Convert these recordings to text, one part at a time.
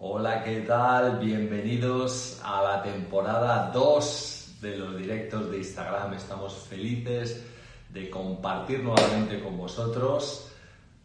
Hola, ¿qué tal? Bienvenidos a la temporada 2 de los directos de Instagram. Estamos felices de compartir nuevamente con vosotros.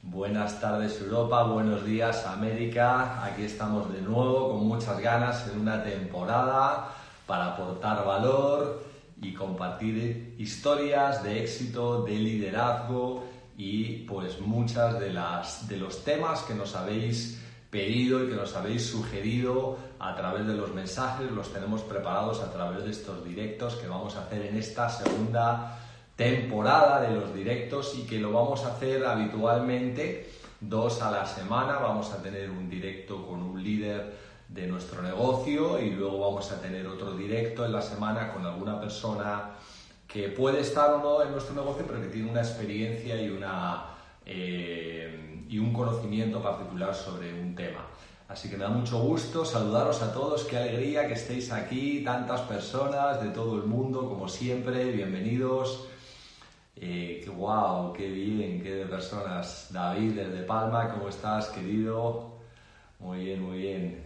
Buenas tardes Europa, buenos días América. Aquí estamos de nuevo con muchas ganas en una temporada para aportar valor y compartir historias de éxito, de liderazgo y pues muchas de las de los temas que nos habéis pedido y que nos habéis sugerido a través de los mensajes, los tenemos preparados a través de estos directos que vamos a hacer en esta segunda temporada de los directos y que lo vamos a hacer habitualmente dos a la semana. Vamos a tener un directo con un líder de nuestro negocio y luego vamos a tener otro directo en la semana con alguna persona que puede estar o no en nuestro negocio, pero que tiene una experiencia y una eh, y un conocimiento particular sobre un tema. Así que me da mucho gusto saludaros a todos, qué alegría que estéis aquí, tantas personas de todo el mundo, como siempre, bienvenidos. Eh, qué guau, qué bien, qué de personas. David desde Palma, ¿cómo estás, querido? Muy bien, muy bien.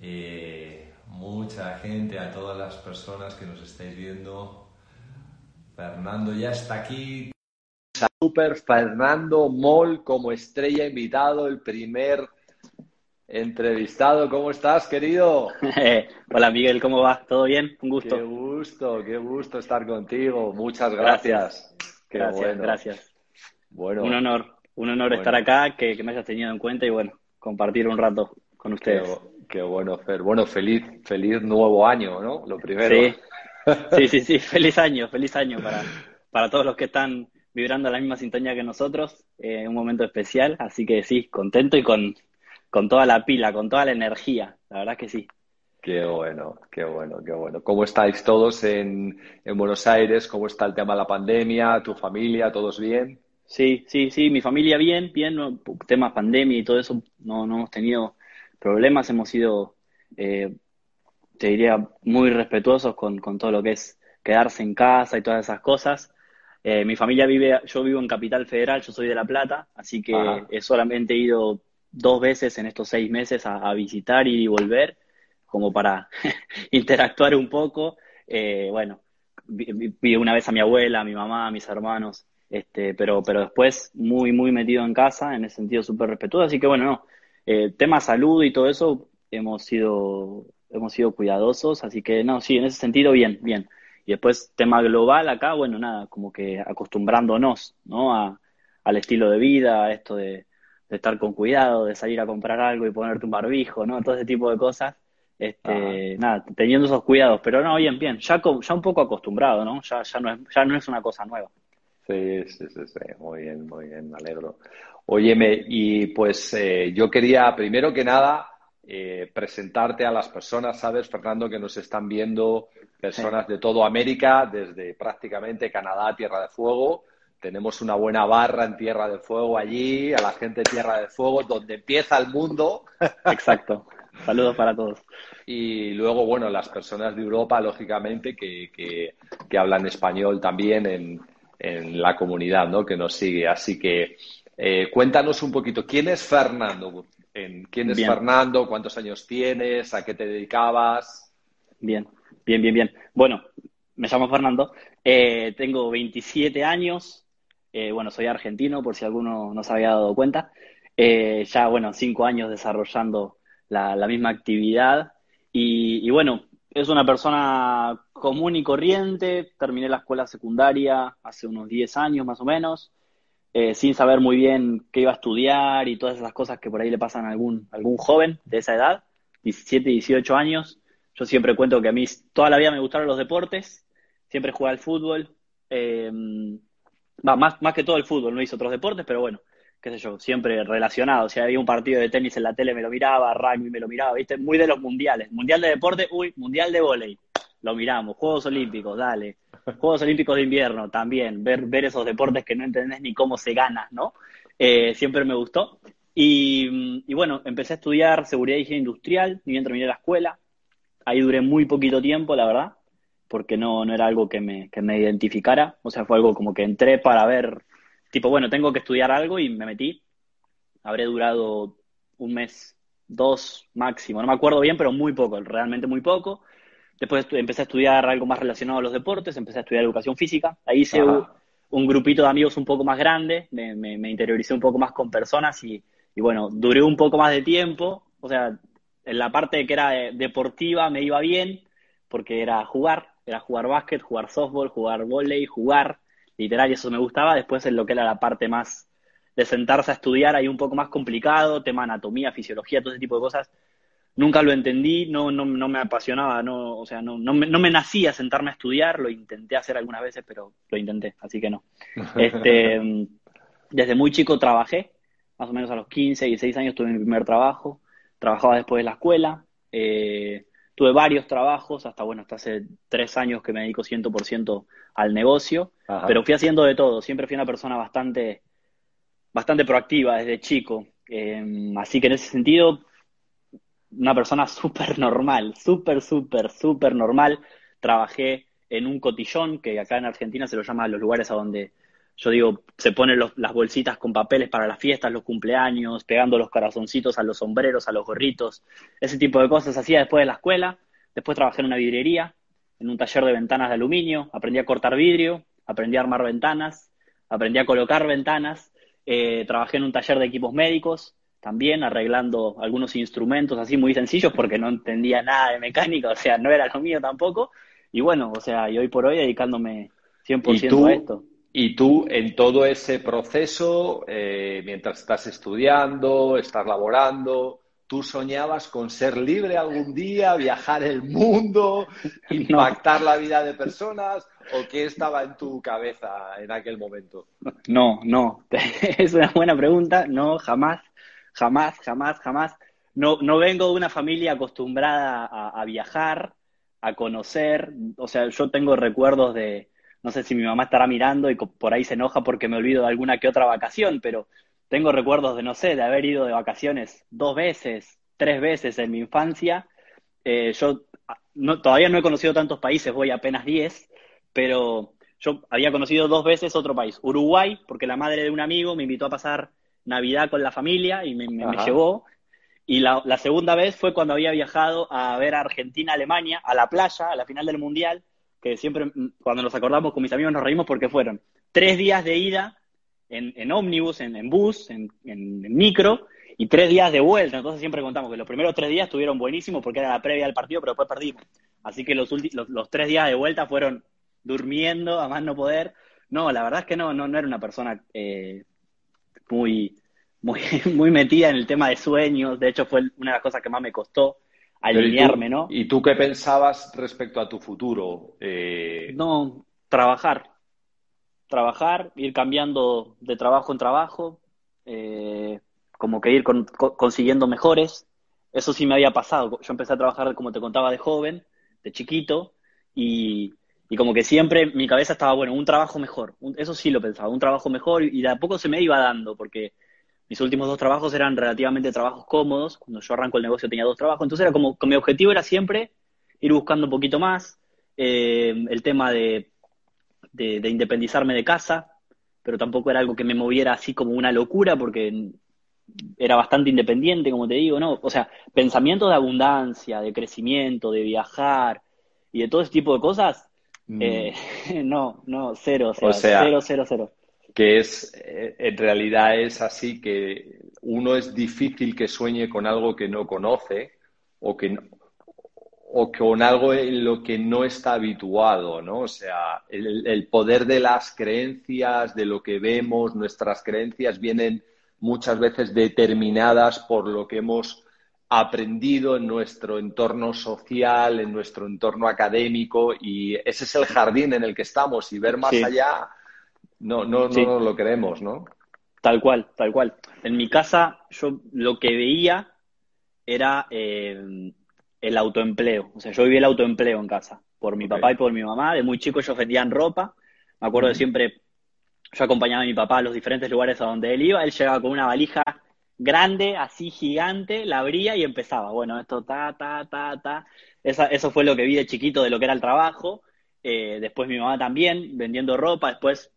Eh, mucha gente, a todas las personas que nos estáis viendo. Fernando ya está aquí, Super Fernando Moll como estrella invitado, el primer entrevistado. ¿Cómo estás, querido? Hola, Miguel, ¿cómo va? ¿Todo bien? Un gusto. Qué gusto, qué gusto estar contigo. Muchas gracias. Gracias, gracias. Bueno, un honor, un honor estar acá, que, me hayas tenido en cuenta y bueno, compartir un rato con ustedes. Qué, bueno, Fer. Bueno, feliz, feliz nuevo año, ¿no? Lo primero. Sí, sí, sí, sí. feliz año, feliz año para, para todos los que están vibrando la misma sintonía que nosotros, eh, un momento especial, así que sí, contento y con, con toda la pila, con toda la energía, la verdad que sí. Qué bueno, qué bueno, qué bueno. ¿Cómo estáis todos en, en Buenos Aires? ¿Cómo está el tema de la pandemia? ¿Tu familia? ¿Todos bien? Sí, sí, sí, mi familia bien, bien, no, temas pandemia y todo eso, no, no hemos tenido problemas, hemos sido, eh, te diría, muy respetuosos con, con todo lo que es quedarse en casa y todas esas cosas. Eh, mi familia vive, yo vivo en Capital Federal, yo soy de La Plata, así que he solamente ido dos veces en estos seis meses a, visitar y volver, como para interactuar un poco. Eh, bueno, vi, una vez a mi abuela, a mi mamá, a mis hermanos, este, pero, pero después muy, muy metido en casa, en ese sentido súper respetuoso. Así que bueno, no, eh, tema salud y todo eso, hemos sido, hemos sido cuidadosos, así que no, sí, en ese sentido, bien, bien. Y después, tema global acá, bueno, nada, como que acostumbrándonos, ¿no? A, al estilo de vida, a esto de, estar con cuidado, de salir a comprar algo y ponerte un barbijo, ¿no? Todo ese tipo de cosas. Este, nada, teniendo esos cuidados, pero no, bien, bien, ya, ya un poco acostumbrado, ¿no? Ya, ya, no es, ya no es una cosa nueva. Sí, sí, sí, sí, muy bien, muy bien, me alegro. Óyeme, y pues eh, yo quería, primero que nada, eh, presentarte a las personas, ¿sabes, Fernando, que nos están viendo, personas de toda América, desde prácticamente Canadá, Tierra de Fuego. Tenemos una buena barra en Tierra de Fuego allí, a la gente de Tierra de Fuego, donde empieza el mundo. Exacto. Saludos para todos. Y luego, bueno, las personas de Europa, lógicamente, que, que, hablan español también en, en, la comunidad, ¿no? Que nos sigue. Así que eh, cuéntanos un poquito, ¿quién es Fernando? Quién es Fernando, cuántos años tienes, a qué te dedicabas. Bien, bien, bien, bien. Bueno, me llamo Fernando, eh, tengo 27 años, eh, bueno, soy argentino, por si alguno no se había dado cuenta. Eh, ya, bueno, cinco años desarrollando la, misma actividad. Y, y, bueno, es una persona común y corriente. Terminé la escuela secundaria hace unos 10 años más o menos. Eh, sin saber muy bien qué iba a estudiar y todas esas cosas que por ahí le pasan a algún, algún joven de esa edad, 17, 18 años. Yo siempre cuento que a mí toda la vida me gustaron los deportes, siempre jugué al fútbol, eh, más, más que todo el fútbol, no hice otros deportes, pero bueno, qué sé yo, siempre relacionado. Si había un partido de tenis en la tele me lo miraba, rugby me lo miraba, viste, muy de los mundiales. Mundial de deporte, uy, mundial de volei, lo miramos. Juegos Olímpicos, dale. Juegos Olímpicos de invierno también, ver, ver esos deportes que no entendés ni cómo se gana, ¿no? Eh, siempre me gustó. Y, bueno, empecé a estudiar seguridad y higiene industrial, ni bien terminé la escuela. Ahí duré muy poquito tiempo, la verdad, porque no, no era algo que me, que me identificara. O sea, fue algo como que entré para ver, tipo, bueno, tengo que estudiar algo y me metí. Habré durado un mes, dos máximo, no me acuerdo bien, pero muy poco, realmente muy poco. Después empecé a estudiar algo más relacionado a los deportes, empecé a estudiar educación física. Ahí hice un, grupito de amigos un poco más grande, me, me, interioricé un poco más con personas y, y, bueno, duré un poco más de tiempo. O sea, en la parte que era deportiva me iba bien, porque era jugar, era jugar básquet, jugar softball, jugar volei, jugar, literal, y eso me gustaba. Después en lo que era la parte más de sentarse a estudiar, ahí un poco más complicado, tema anatomía, fisiología, todo ese tipo de cosas, nunca lo entendí, no, no, no me apasionaba, no, o sea, no, no, me, no me nacía sentarme a estudiar, lo intenté hacer algunas veces, pero lo intenté, así que no. Este, desde muy chico trabajé, más o menos a los 15, 16 años tuve mi primer trabajo, trabajaba después de la escuela, eh, tuve varios trabajos, hasta bueno, hasta hace tres años que me dedico 100% al negocio, pero fui haciendo de todo, siempre fui una persona bastante, bastante proactiva desde chico, eh, así que en ese sentido una persona súper normal, súper, súper, súper normal. Trabajé en un cotillón, que acá en Argentina se lo llama los lugares a donde, yo digo, se ponen las bolsitas con papeles para las fiestas, los cumpleaños, pegando los corazoncitos a los sombreros, a los gorritos, ese tipo de cosas hacía después de la escuela. Después trabajé en una vidriería, en un taller de ventanas de aluminio, aprendí a cortar vidrio, aprendí a armar ventanas, aprendí a colocar ventanas, eh, trabajé en un taller de equipos médicos, también arreglando algunos instrumentos así muy sencillos porque no entendía nada de mecánica, o sea, no era lo mío tampoco. Y bueno, o sea, y hoy por hoy dedicándome 100% a esto. Y tú en todo ese proceso, eh, mientras estás estudiando, estás laborando, ¿tú soñabas con ser libre algún día, viajar el mundo, impactar la vida de personas? ¿O qué estaba en tu cabeza en aquel momento? No, no, es una buena pregunta, no, jamás jamás, jamás, jamás. No, no vengo de una familia acostumbrada a, viajar, a conocer. O sea, yo tengo recuerdos de, no sé si mi mamá estará mirando y por ahí se enoja porque me olvido de alguna que otra vacación, pero tengo recuerdos de, no sé, de haber ido de vacaciones dos veces, tres veces en mi infancia. Eh, yo todavía no he conocido tantos países, voy apenas diez, pero yo había conocido dos veces otro país, Uruguay, porque la madre de un amigo me invitó a pasar Navidad con la familia y me, llevó. Y la, segunda vez fue cuando había viajado a ver a Argentina-Alemania, a la playa, a la final del Mundial, que siempre mm, cuando nos acordamos con mis amigos nos reímos porque fueron tres días de ida en, en ómnibus, en, bus, en, micro, y tres días de vuelta. Entonces siempre contamos que los primeros tres días estuvieron buenísimos porque era la previa del partido, pero después perdimos. Así que los, los, tres días de vuelta fueron durmiendo, a más no poder. No, la verdad es que no, no, no era una persona eh, muy, muy, muy metida en el tema de sueños. De hecho, fue una de las cosas que más me costó alinearme, ¿no? ¿Y tú qué pensabas respecto a tu futuro? Eh, no, trabajar. Trabajar, ir cambiando de trabajo en trabajo, eh, como que ir consiguiendo mejores. Eso sí me había pasado. Yo empecé a trabajar, como te contaba, de joven, de chiquito, y, y como que siempre mi cabeza estaba, bueno, un trabajo mejor. eso sí lo pensaba, un trabajo mejor y de a poco se me iba dando porque mis últimos dos trabajos eran relativamente trabajos cómodos. Cuando yo arranco el negocio tenía dos trabajos. Entonces era como, mi objetivo era siempre ir buscando un poquito más. Eh, el tema de, de, independizarme de casa, pero tampoco era algo que me moviera así como una locura porque era bastante independiente, como te digo, ¿no? O sea, pensamiento de abundancia, de crecimiento, de viajar y de todo ese tipo de cosas, Mm. Eh, no, no, cero, cero, cero, cero, cero. Que es, eh, en realidad es así que uno es difícil que sueñe con algo que no conoce o que o con algo en lo que no está habituado, ¿no? O sea, el, el, poder de las creencias, de lo que vemos, nuestras creencias vienen muchas veces determinadas por lo que hemos aprendido en nuestro entorno social, en nuestro entorno académico y ese es el jardín en el que estamos y ver más allá no, no, no nos lo creemos, ¿no? Tal cual, tal cual. En mi casa yo lo que veía era eh, el autoempleo, o sea, yo vivía el autoempleo en casa, por mi papá y por mi mamá, de muy chico ellos vendían ropa, me acuerdo de siempre, yo acompañaba a mi papá a los diferentes lugares a donde él iba, él llegaba con una valija grande, así gigante, la abría y empezaba. Bueno, esto ta, ta, ta, ta. eso fue lo que vi de chiquito de lo que era el trabajo. Eh, después mi mamá también, vendiendo ropa. Después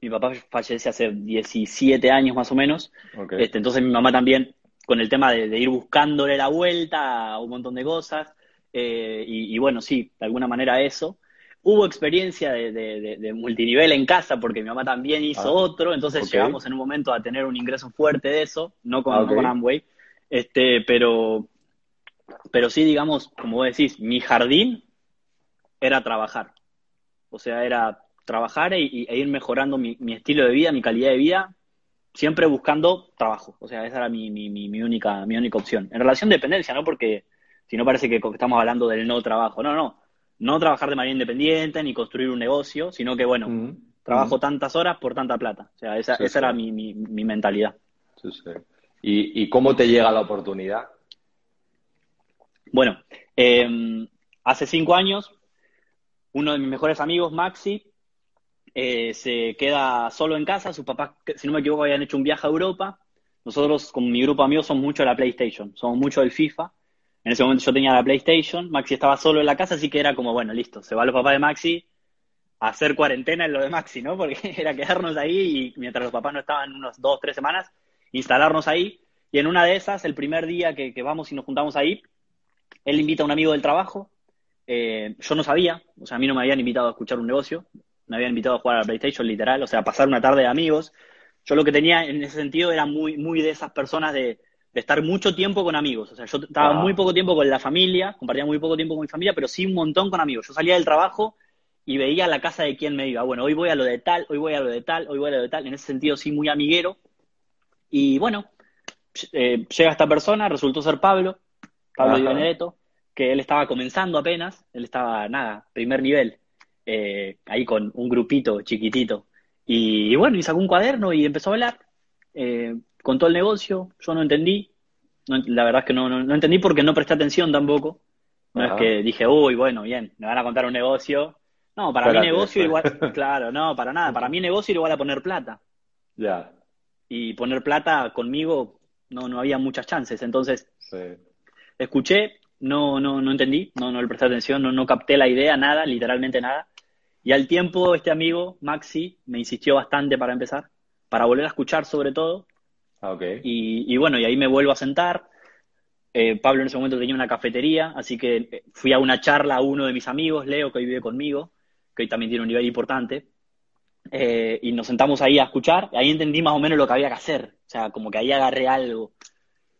mi papá fallece hace 17 años más o menos. Este, entonces mi mamá también con el tema de, ir buscándole la vuelta a un montón de cosas. Eh, y, bueno, sí, de alguna manera eso. Hubo experiencia de, multinivel en casa porque mi mamá también hizo ah, otro, entonces llegamos en un momento a tener un ingreso fuerte de eso, no con, ah, Amway, este, pero, pero sí, digamos, como vos decís, mi jardín era trabajar. O sea, era trabajar e, e ir mejorando mi, estilo de vida, mi calidad de vida, siempre buscando trabajo. O sea, esa era mi, mi, única, mi única opción. En relación de dependencia, ¿no? Porque si no parece que estamos hablando del no trabajo. No, no no trabajar de manera independiente ni construir un negocio, sino que, bueno, trabajo tantas horas por tanta plata. O sea, esa, era mi, mentalidad. Sí, sí. ¿Y, cómo te llega la oportunidad? Bueno, em, hace cinco años, uno de mis mejores amigos, Maxi, eh, se queda solo en casa. Sus papás, si no me equivoco, habían hecho un viaje a Europa. Nosotros, con mi grupo de amigos, somos mucho de la PlayStation, somos mucho del FIFA. En ese momento yo tenía la PlayStation, Maxi estaba solo en la casa, así que era como, bueno, listo, se va los papás de Maxi a hacer cuarentena en lo de Maxi, ¿no? Porque era quedarnos ahí y mientras los papás no estaban unos dos, tres semanas, instalarnos ahí. Y en una de esas, el primer día que, vamos y nos juntamos ahí, él invita a un amigo del trabajo. Eh, yo no sabía, o sea, a mí no me habían invitado a escuchar un negocio, me habían invitado a jugar a la PlayStation, literal, o sea, a pasar una tarde de amigos. Yo lo que tenía en ese sentido era muy, muy de esas personas de, de estar mucho tiempo con amigos. O sea, yo estaba muy poco tiempo con la familia, compartía muy poco tiempo con mi familia, pero sí un montón con amigos. Yo salía del trabajo y veía la casa de quién me iba. Bueno, hoy voy a lo de tal, hoy voy a lo de tal, hoy voy a lo de tal. En ese sentido, sí, muy amiguero. Y bueno, eh, llega esta persona, resultó ser Pablo, Pablo Di Benedetto, que él estaba comenzando apenas, él estaba, nada, primer nivel, eh, ahí con un grupito chiquitito. Y, bueno, y sacó un cuaderno y empezó a hablar. Eh, contó el negocio, yo no entendí, la verdad es que no, no, entendí porque no presté atención tampoco. No es que dije, uy, bueno, bien, me van a contar un negocio. No, para mí negocio igual, claro, no, para nada. Para mí negocio igual a poner plata. Ya. Y poner plata conmigo no, no había muchas chances. Entonces, escuché, no, no, no entendí, no, no le presté atención, no, no capté la idea, nada, literalmente nada. Y al tiempo, este amigo, Maxi, me insistió bastante para empezar, para volver a escuchar sobre todo, Ah, y, bueno, y ahí me vuelvo a sentar. Eh, Pablo en ese momento tenía una cafetería, así que eh, fui a una charla a uno de mis amigos, Leo, que hoy vive conmigo, que hoy también tiene un nivel importante. Eh, y nos sentamos ahí a escuchar, y ahí entendí más o menos lo que había que hacer, o sea, como que ahí agarré algo.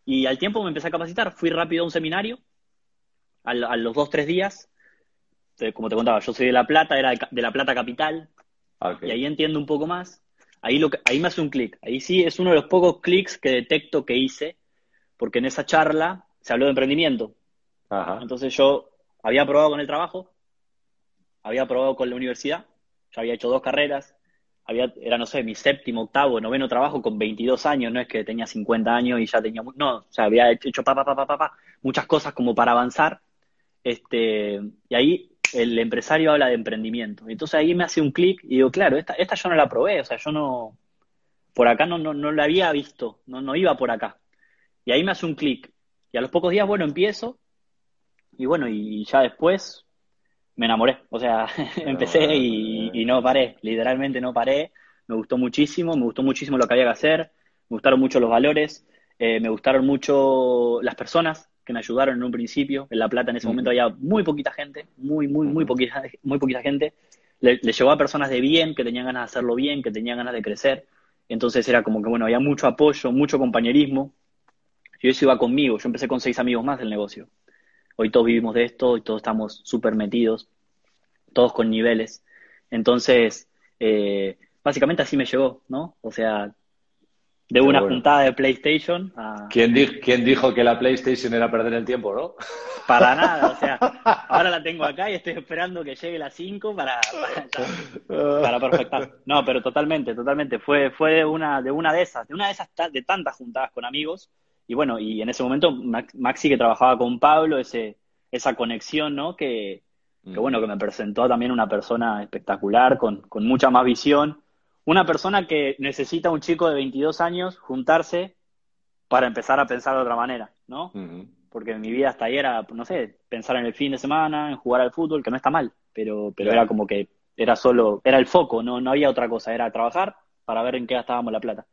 Y al tiempo me empecé a capacitar, fui rápido a un seminario, a, los dos, tres días, como te contaba, yo soy de La Plata, era de La Plata Capital, ah, y ahí entiendo un poco más ahí, lo ahí me hace un clic. Ahí sí es uno de los pocos clics que detecto que hice, porque en esa charla se habló de emprendimiento. Entonces yo había probado con el trabajo, había probado con la universidad, ya había hecho dos carreras, había, era, no sé, mi séptimo, octavo, noveno trabajo con 22 años, no es que tenía 50 años y ya tenía, no, o sea, había hecho pa, pa, pa, pa, pa, muchas cosas como para avanzar. Este, y ahí el empresario habla de emprendimiento. Entonces ahí me hace un clic y digo, claro, esta, esta yo no la probé, o sea, yo no, por acá no, no, no la había visto, no, no iba por acá. Y ahí me hace un clic. Y a los pocos días, bueno, empiezo y bueno, y ya después me enamoré. O sea, empecé y, no paré, literalmente no paré. Me gustó muchísimo, me gustó muchísimo lo que había que hacer, me gustaron mucho los valores, eh, me gustaron mucho las personas, que me ayudaron en un principio. En La Plata en ese momento había muy poquita gente, muy, muy, muy poquita, muy poquita gente. Le, llevó a personas de bien, que tenían ganas de hacerlo bien, que tenían ganas de crecer. Entonces era como que, bueno, había mucho apoyo, mucho compañerismo. Y eso iba conmigo. Yo empecé con seis amigos más del negocio. Hoy todos vivimos de esto, y todos estamos súper metidos, todos con niveles. Entonces, eh, básicamente así me llegó, ¿no? O sea, de una juntada de PlayStation a... ¿Quién, dijo que la PlayStation era perder el tiempo, no? Para nada, o sea, ahora la tengo acá y estoy esperando que llegue la 5 para, para, perfectar. No, pero totalmente, totalmente. Fue, fue una, de una de esas, de una de esas de tantas juntadas con amigos. Y bueno, y en ese momento Maxi que trabajaba con Pablo, ese, esa conexión, ¿no? Que, que mm. bueno, que me presentó también una persona espectacular, con, con mucha más visión una persona que necesita un chico de 22 años juntarse para empezar a pensar de otra manera, ¿no? Porque mi vida hasta ahí era, no sé, pensar en el fin de semana, en jugar al fútbol, que no está mal, pero, pero era como que era solo, era el foco, no, no había otra cosa, era trabajar para ver en qué gastábamos la plata.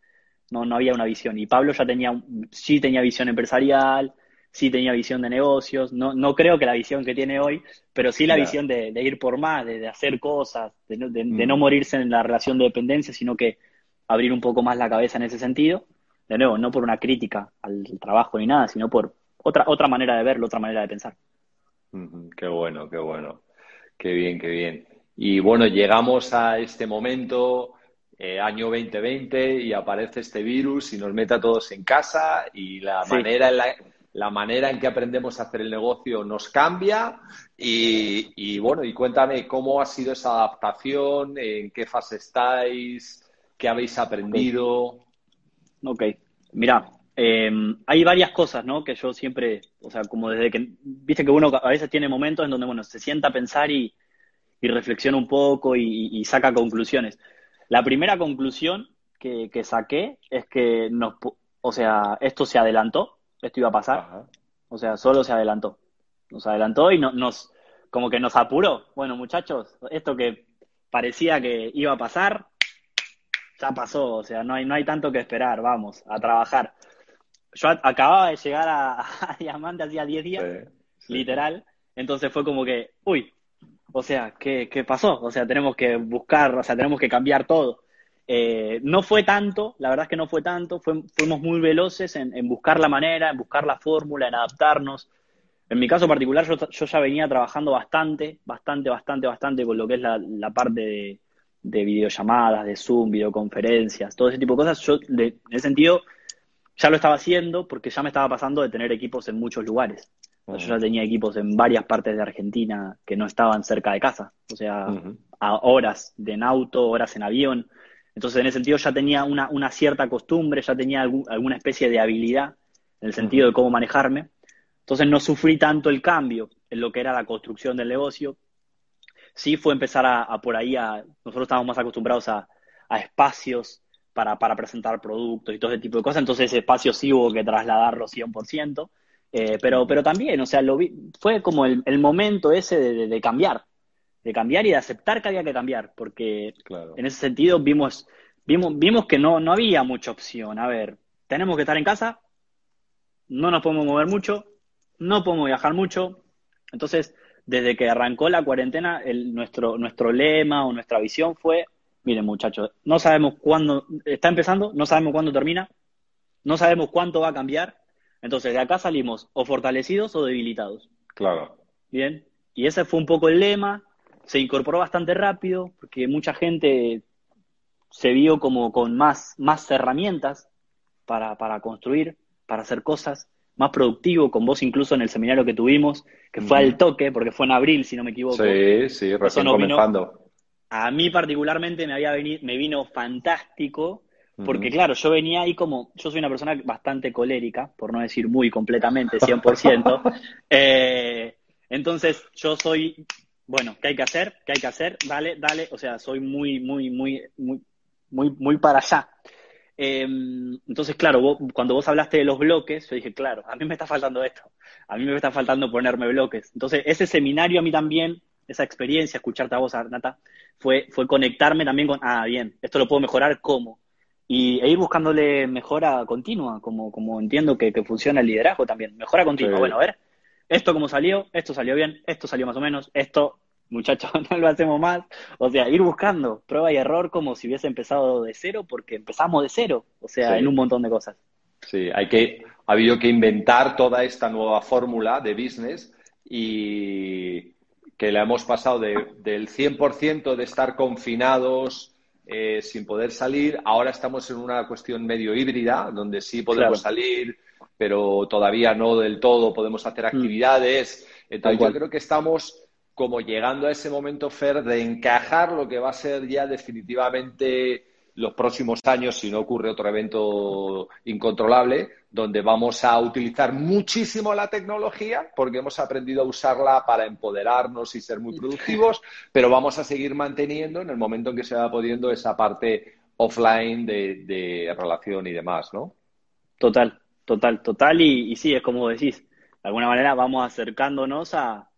no, no había una visión. Y Pablo ya tenía, sí tenía visión empresarial, sí tenía visión de negocios, no, no creo que la visión que tiene hoy, pero sí la visión de, ir por más, de, hacer cosas, de, no mm. morirse en la relación de dependencia, sino que abrir un poco más la cabeza en ese sentido. De nuevo, no por una crítica al trabajo ni nada, sino por otra, otra manera de verlo, otra manera de pensar. Qué bueno, qué bueno. Qué bien, qué bien. Y bueno, llegamos a este momento, eh, año 2020, y aparece este virus y nos mete a todos en casa y la manera en la, la manera en que aprendemos a hacer el negocio nos cambia y, bueno, y cuéntame cómo ha sido esa adaptación, en qué fase estáis, qué habéis aprendido. Ok, mira, em, hay varias cosas, ¿no? Que yo siempre, o sea, como desde que, viste que uno a veces tiene momentos en donde, bueno, se sienta a pensar y, reflexiona un poco y, saca conclusiones. La primera conclusión que, saqué es que nos, o sea, esto se adelantó, esto iba a pasar. O sea, solo se adelantó. Nos adelantó y nos, como que nos apuró. Bueno, muchachos, esto que parecía que iba a pasar, ya pasó. O sea, no hay, no hay tanto que esperar. Vamos, a trabajar. Yo acababa de llegar a, Diamante hacía 10 días, literal. Entonces fue como que, uy, o sea, ¿qué, ¿qué pasó? O sea, tenemos que buscar, o sea, tenemos que cambiar todo. Eh, no fue tanto, la verdad es que no fue tanto, fuimos muy veloces en, buscar la manera, en buscar la fórmula, en adaptarnos. En mi caso particular, yo, ya venía trabajando bastante, bastante, bastante, bastante con lo que es la, parte de, videollamadas, de Zoom, videoconferencias, todo ese tipo de cosas. Yo, en ese sentido, ya lo estaba haciendo porque ya me estaba pasando de tener equipos en muchos lugares. Yo ya tenía equipos en varias partes de Argentina que no estaban cerca de casa, o sea, a horas de en auto, horas en avión. Entonces, en ese sentido, ya tenía una, cierta costumbre, ya tenía alguna especie de habilidad en el sentido de cómo manejarme. Entonces, no sufrí tanto el cambio en lo que era la construcción del negocio. Sí fue empezar a, por ahí a. Nosotros estábamos más acostumbrados a, espacios para, presentar productos y todo ese tipo de cosas. Entonces, ese espacio sí hubo que trasladarlo 100%. Eh, pero, pero también, o sea, lo fue como el, momento ese de cambiar de cambiar y de aceptar que había que cambiar, porque en ese sentido vimos, vimos, vimos que no, no había mucha opción. A ver, tenemos que estar en casa, no nos podemos mover mucho, no podemos viajar mucho. Entonces, desde que arrancó la cuarentena, el, nuestro, nuestro lema o nuestra visión fue, miren muchachos, no sabemos cuándo, está empezando, no sabemos cuándo termina, no sabemos cuánto va a cambiar, entonces de acá salimos o fortalecidos o debilitados. Claro. Bien, y ese fue un poco el lema, se incorporó bastante rápido porque mucha gente se vio como con más, más herramientas para, para construir, para hacer cosas, más productivo, con vos incluso en el seminario que tuvimos, que fue al toque, porque fue en abril, si no me equivoco. Sí, sí, recién comenzando. a mí particularmente me, había venido, me vino fantástico, porque claro, yo venía ahí como, yo soy una persona bastante colérica, por no decir muy completamente, 100%. eh, entonces, yo soy bueno, ¿qué hay que hacer? ¿Qué hay que hacer? Dale, dale. O sea, soy muy, muy, muy, muy, muy, muy para allá. Em, entonces, claro, cuando vos hablaste de los bloques, yo dije, claro, a mí me está faltando esto. A mí me está faltando ponerme bloques. Entonces, ese seminario a mí también, esa experiencia, escucharte a vos, Arnata, fue, fue conectarme también con, ah, bien, esto lo puedo mejorar, ¿cómo? Y e ir buscándole mejora continua, como, como entiendo que, funciona el liderazgo también. Mejora continua. Bueno, a ver, esto como salió, esto salió bien, esto salió más o menos, esto, muchachos, no lo hacemos más. O sea, ir buscando prueba y error como si hubiese empezado de cero, porque empezamos de cero, o sea, en un montón de cosas. Sí, hay que, ha habido que inventar toda esta nueva fórmula de business y que la hemos pasado de, del 100% de estar confinados eh, sin poder salir, ahora estamos en una cuestión medio híbrida, donde sí podemos salir, pero todavía no del todo podemos hacer mm. actividades. Entonces yo creo que estamos como llegando a ese momento, Fer, de encajar lo que va a ser ya definitivamente los próximos años, si no ocurre otro evento incontrolable, donde vamos a utilizar muchísimo la tecnología, porque hemos aprendido a usarla para empoderarnos y ser muy productivos, pero vamos a seguir manteniendo en el momento en que se va pudiendo esa parte offline de, relación y demás, ¿no? Total, total, total. Y, sí, es como decís, de alguna manera vamos acercándonos a,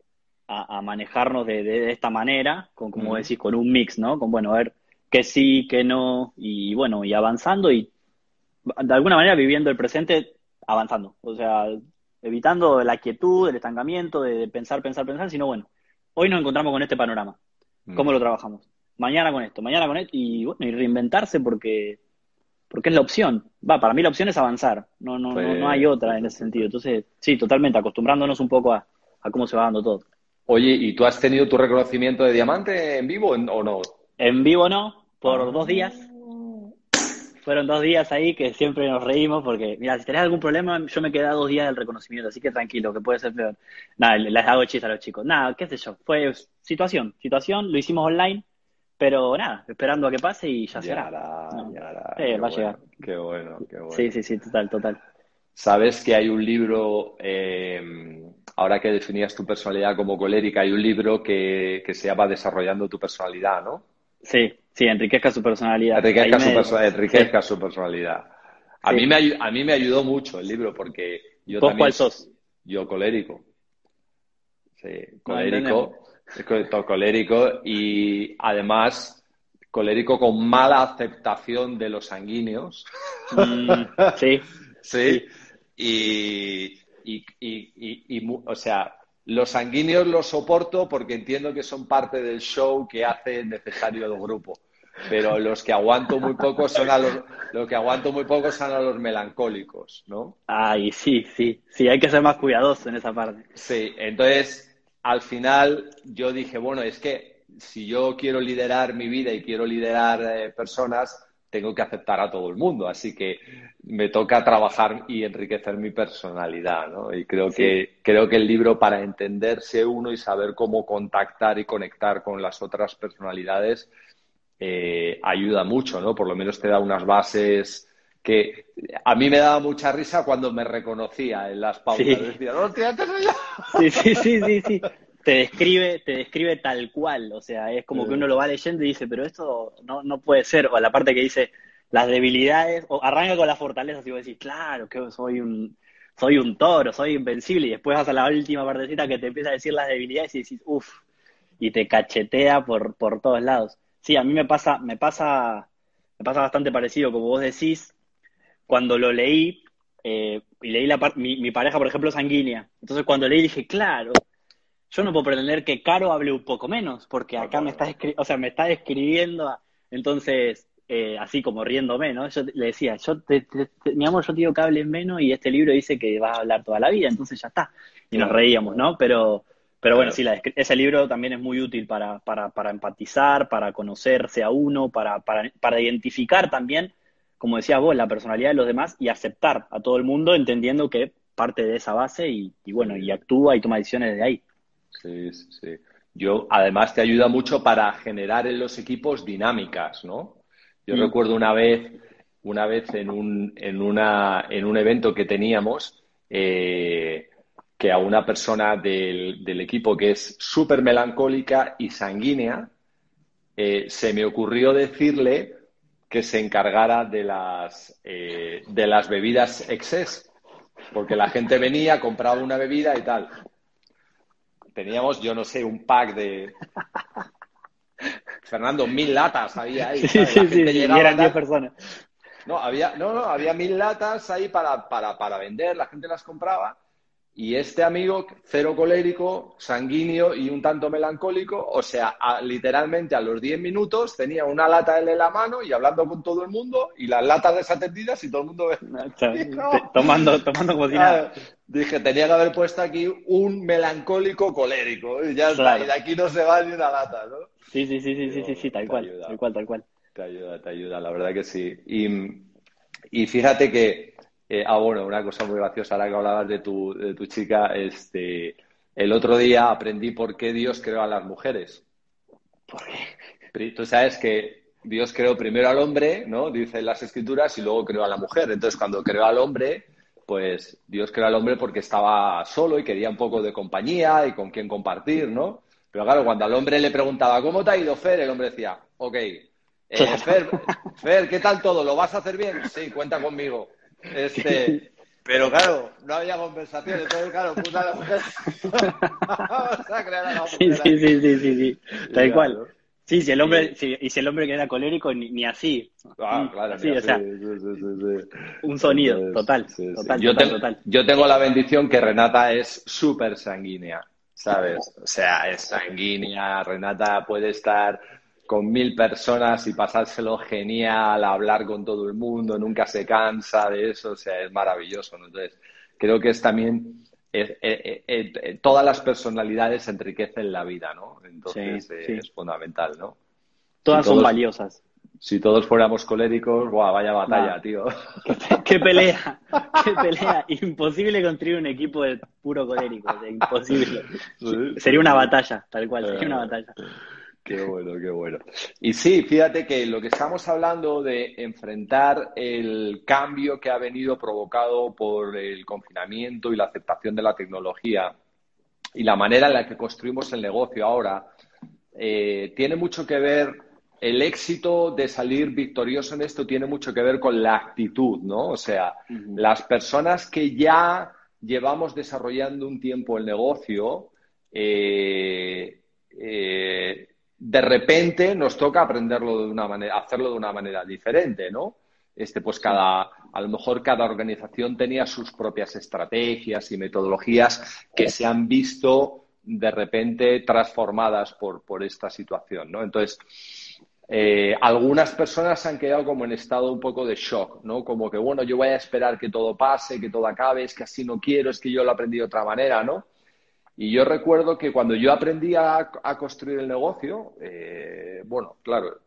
a, manejarnos de, esta manera, con, como decís, con un mix, ¿no? Con, bueno, a ver qué sí, qué no, y bueno, y avanzando y de alguna manera viviendo el presente, avanzando. O sea, evitando la quietud, el estancamiento, de pensar, pensar, pensar, sino bueno, hoy nos encontramos con este panorama. ¿Cómo mm. lo trabajamos? Mañana con esto, mañana con esto, y bueno, y reinventarse porque, porque es la opción. Va, para mí la opción es avanzar, no, no, no, no, hay otra en ese sentido. Entonces, sí, totalmente, acostumbrándonos un poco a, a cómo se va dando todo. Oye, ¿y tú has tenido tu reconocimiento de diamante en vivo o no? En vivo no, por ah. dos días fueron dos días ahí que siempre nos reímos porque, mira, si tenés algún problema, yo me quedé dos días del reconocimiento, así que tranquilo, que puede ser peor. Nada, les hago chiste a los chicos. Nada, qué sé yo, fue situación, situación, lo hicimos online, pero nada, esperando a que pase y ya será. Ya va a llegar. Qué bueno, qué bueno. Sí, sí, sí, total, total. Sabes que hay un libro, eh, ahora que definías tu personalidad como colérica, hay un libro que, que se llama Desarrollando tu personalidad, ¿no? Sí, sí, enriquezca su personalidad. Enriquezca, su, personalidad. A, mí me, a mí me ayudó mucho el libro porque yo también... cuál sos? Yo colérico. Sí, colérico. Colérico y además colérico con mala aceptación de los sanguíneos. Mm, sí. sí. Y, y, y, y, o sea, los sanguíneos los soporto porque entiendo que son parte del show que hace necesario el grupo. Pero los que aguanto muy poco son a los, que aguanto muy poco son a los melancólicos, ¿no? Ay, sí, sí, sí, hay que ser más cuidadoso en esa parte. Sí, entonces al final yo dije, bueno, es que si yo quiero liderar mi vida y quiero liderar eh, personas, tengo que aceptar a todo el mundo. Así que me toca trabajar y enriquecer mi personalidad, ¿no? Y creo que, creo que el libro para entenderse uno y saber cómo contactar y conectar con las otras personalidades eh, ayuda mucho, ¿no? Por lo menos te da unas bases que a mí me daba mucha risa cuando me reconocía en las pautas. Sí. sí, sí, sí, sí, Te describe, te describe tal cual, o sea, es como que uno lo va leyendo y dice, pero esto no, no puede ser, o la parte que dice, las debilidades, o arranca con las fortalezas y vos decís, claro, que soy un, soy un toro, soy invencible, y después vas a la última partecita que te empieza a decir las debilidades y decís, uff, y te cachetea por, por todos lados. Sí, a mí me pasa, me pasa, me pasa bastante parecido, como vos decís, cuando lo leí, eh, y leí la mi, mi pareja, por ejemplo, sanguínea. Entonces cuando leí dije, claro, yo no puedo pretender que Caro hable un poco menos, porque acá me está, o sea, me está escribiendo. Entonces, eh, así como riéndome, ¿no? Yo le decía, yo mi amor, yo te digo que hables menos y este libro dice que vas a hablar toda la vida, entonces ya está. Y nos reíamos, ¿no? Pero, pero bueno, sí, ese libro también es muy útil para, para, para empatizar, para conocerse a uno, para, para, para identificar también, como decía vos, la personalidad de los demás y aceptar a todo el mundo entendiendo que parte de esa base y, y bueno, y actúa y toma decisiones de ahí. Sí, sí, sí. Yo, además, te ayuda mucho para generar en los equipos dinámicas, ¿no? Yo mm. recuerdo una vez, una vez en un, en una, en un evento que teníamos, eh, que a una persona del, del equipo que es súper melancólica y sanguínea, eh, se me ocurrió decirle que se encargara de las, eh, de las bebidas excess, porque la gente venía, compraba una bebida y tal. Teníamos, yo no sé, un pack de Fernando, mil latas había ahí. Sí, sí, sí, y eran diez personas. No, había, no, no, había mil latas ahí para, para, para vender, la gente las compraba y este amigo, cero colérico, sanguíneo y un tanto melancólico, o sea, literalmente a los 10 minutos tenía una lata en la mano y hablando con todo el mundo y las latas desatendidas y todo el mundo tomando, tomando como. Dije, tenía que haber puesto aquí un melancólico colérico y ya está, y de aquí no se va ni una lata, ¿no? Sí, sí, sí, sí, sí, sí, tal cual, tal cual, tal cual. Te ayuda, te ayuda, la verdad que sí. Y, y fíjate que eh, ah, bueno, una cosa muy graciosa, ahora que hablabas de tu, de tu chica, este, el otro día aprendí por qué Dios creó a las mujeres. ¿Por qué? Tú sabes que Dios creó primero al hombre, ¿no? Dicen las escrituras, y luego creó a la mujer. Entonces, cuando creó al hombre, pues Dios creó al hombre porque estaba solo y quería un poco de compañía y con quién compartir, ¿no? Pero claro, cuando al hombre le preguntaba, ¿cómo te ha ido, Fer? El hombre decía, ok, eh, Fer, Fer, ¿qué tal todo? ¿Lo vas a hacer bien? Sí, cuenta conmigo. Este, pero claro, no había conversación, entonces claro, puta la mujer. Vamos a crear a la mujer. Sí, sí, sí, sí, sí, Tal cual. Sí, si el hombre, y si el hombre que era colérico, ni, así. Ah, claro, sí, o sea, un sonido, total, total, yo, tengo, yo tengo la bendición que Renata es súper sanguínea, ¿sabes? O sea, es sanguínea, Renata puede estar con mil personas y pasárselo genial, hablar con todo el mundo, nunca se cansa de eso, o sea, es maravilloso, ¿no? Entonces, creo que es también eh, eh, eh, todas las personalidades enriquecen la vida, ¿no? Entonces es fundamental, ¿no? Todas son valiosas. Si todos fuéramos coléricos, ¡buah, vaya batalla, tío! ¿Qué, pelea! ¡Qué pelea! Imposible construir un equipo de puro colérico, imposible. Sería una batalla, tal cual, sería una batalla. Qué bueno, qué bueno. Y sí, fíjate que lo que estamos hablando de enfrentar el cambio que ha venido provocado por el confinamiento y la aceptación de la tecnología y la manera en la que construimos el negocio ahora, eh, tiene mucho que ver, el éxito de salir victorioso en esto tiene mucho que ver con la actitud, ¿no? O sea, las personas que ya llevamos desarrollando un tiempo el negocio, eh, eh, de repente nos toca aprenderlo de una manera, hacerlo de una manera diferente, ¿no? Este, pues cada, a lo mejor cada organización tenía sus propias estrategias y metodologías que se han visto de repente transformadas por, por esta situación, ¿no? Entonces, eh, algunas personas han quedado como en estado un poco de shock, ¿no? Como que, bueno, yo voy a esperar que todo pase, que todo acabe, es que así no quiero, es que yo lo aprendí de otra manera, ¿no? Y yo recuerdo que cuando yo aprendí a, construir el negocio, eh, bueno, claro,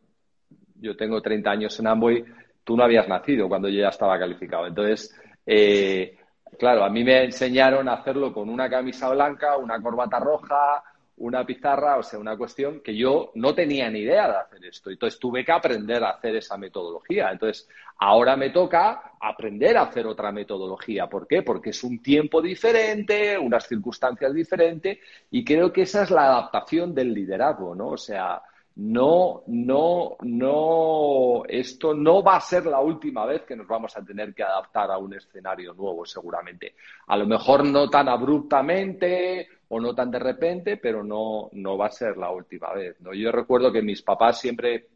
yo tengo 30 años en Amboy, tú no habías nacido cuando yo ya estaba calificado. Entonces, eh, claro, a mí me enseñaron a hacerlo con una camisa blanca, una corbata roja, una pizarra, o sea, una cuestión que yo no tenía ni idea de hacer esto. Entonces tuve que aprender a hacer esa metodología. Entonces, ahora me toca aprender a hacer otra metodología. ¿Por qué? Porque es un tiempo diferente, unas circunstancias diferentes, y creo que esa es la adaptación del liderazgo, ¿no? O sea, no, no, no, esto no va a ser la última vez que nos vamos a tener que adaptar a un escenario nuevo, seguramente. A lo mejor no tan abruptamente o no tan de repente, pero no, no va a ser la última vez. ¿no? Yo recuerdo que mis papás siempre,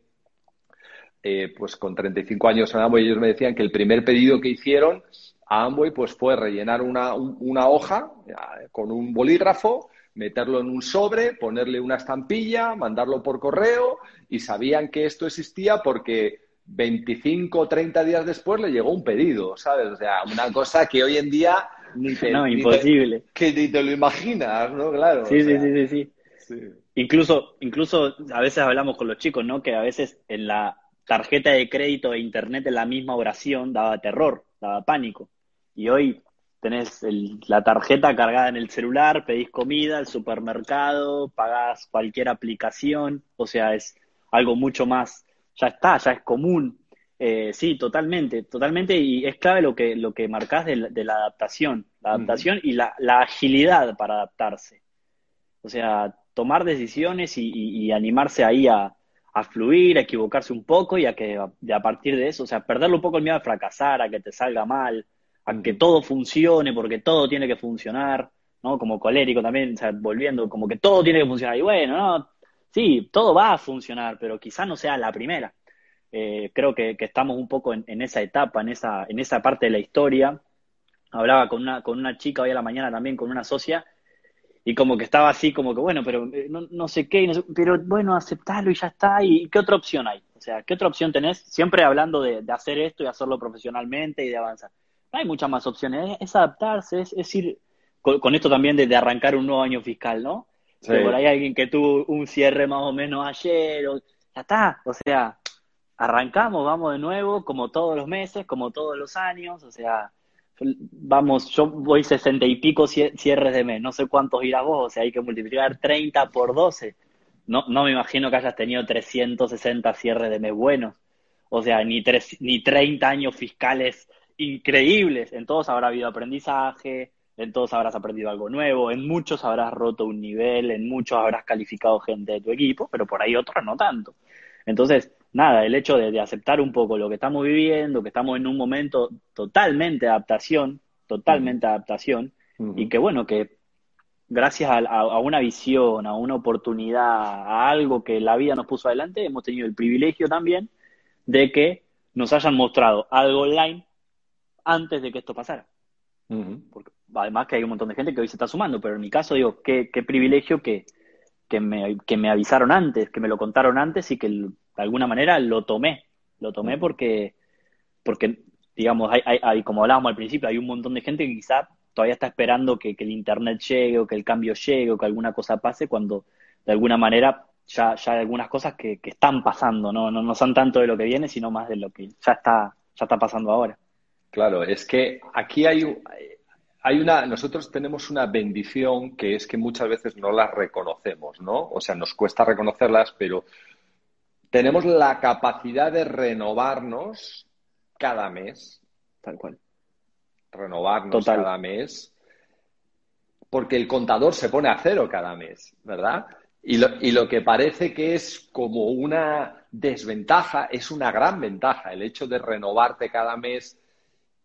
eh, pues con 35 años en Amway, ellos me decían que el primer pedido que hicieron a Amway pues fue rellenar una, una hoja eh, con un bolígrafo meterlo en un sobre, ponerle una estampilla, mandarlo por correo y sabían que esto existía porque 25 o 30 días después le llegó un pedido, ¿sabes? O sea, una cosa que hoy en día ni te, no, imposible. que ni te lo imaginas, ¿no? Claro. Sí, sí, sí, sí, sí, Incluso, incluso a veces hablamos con los chicos, ¿no? Que a veces en la tarjeta de crédito de internet en la misma oración daba terror, daba pánico. Y hoy tenés la tarjeta cargada en el celular, pedís comida, el supermercado, pagás cualquier aplicación, o sea, es algo mucho más, ya está, ya es común. Eh, sí, totalmente, totalmente, y es clave lo que, lo que marcás de, la adaptación, la adaptación y la, agilidad para adaptarse. O sea, tomar decisiones y, animarse ahí a, a, fluir, a equivocarse un poco y a que a partir de eso, o sea, perderle un poco el miedo a fracasar, a que te salga mal, a que todo funcione, porque todo tiene que funcionar, ¿no? Como colérico también, o sea, volviendo, como que todo tiene que funcionar. Y bueno, ¿no? Sí, todo va a funcionar, pero quizás no sea la primera. Eh, creo que, estamos un poco en, esa etapa, en esa, en esa parte de la historia. Hablaba con una, con una chica hoy a la mañana también, con una socia, y como que estaba así, como que bueno, pero eh, no, sé qué, pero bueno, aceptarlo y ya está. ¿Y qué otra opción hay? O sea, ¿qué otra opción tenés? Siempre hablando de, de hacer esto y hacerlo profesionalmente y de avanzar hay muchas más opciones, es, adaptarse, es, ir con, esto también de, arrancar un nuevo año fiscal, ¿no? por ahí alguien que tuvo un cierre más o menos ayer, o, ya está, o sea, arrancamos, vamos de nuevo, como todos los meses, como todos los años, o sea, vamos, yo voy sesenta y pico cierres de mes, no sé cuántos irás vos, o sea, hay que multiplicar 30 por 12. No, no me imagino que hayas tenido 360 cierres de mes buenos. O sea, ni, tres, ni 30 años fiscales increíbles. En todos habrá habido aprendizaje, en todos habrás aprendido algo nuevo, en muchos habrás roto un nivel, en muchos habrás calificado gente de tu equipo, pero por ahí otros no tanto. Entonces, nada, el hecho de, aceptar un poco lo que estamos viviendo, que estamos en un momento totalmente de adaptación, totalmente adaptación, y que bueno, que gracias a, una visión, a una oportunidad, a algo que la vida nos puso adelante, hemos tenido el privilegio también de que nos hayan mostrado algo online antes de que esto pasara. Porque, además que hay un montón de gente que hoy se está sumando, pero en mi caso digo, qué, qué privilegio que, que, me, que me avisaron antes, que me lo contaron antes y que de alguna manera lo tomé. Lo tomé porque, porque digamos, hay, hay, como hablábamos al principio, hay un montón de gente que quizá todavía está esperando que, el Internet llegue o que el cambio llegue o que alguna cosa pase cuando de alguna manera ya, ya hay algunas cosas que, están pasando, ¿no? ¿no? No son tanto de lo que viene, sino más de lo que ya está, ya está pasando ahora. Claro, es que aquí hay, hay una, nosotros tenemos una bendición que es que muchas veces no las reconocemos, ¿no? O sea, nos cuesta reconocerlas, pero tenemos la capacidad de renovarnos cada mes. Tal cual renovarnos cada mes, porque el contador se pone a cero cada mes, ¿verdad? Y lo, y lo que parece que es como una desventaja es una gran ventaja, el hecho de renovarte cada mes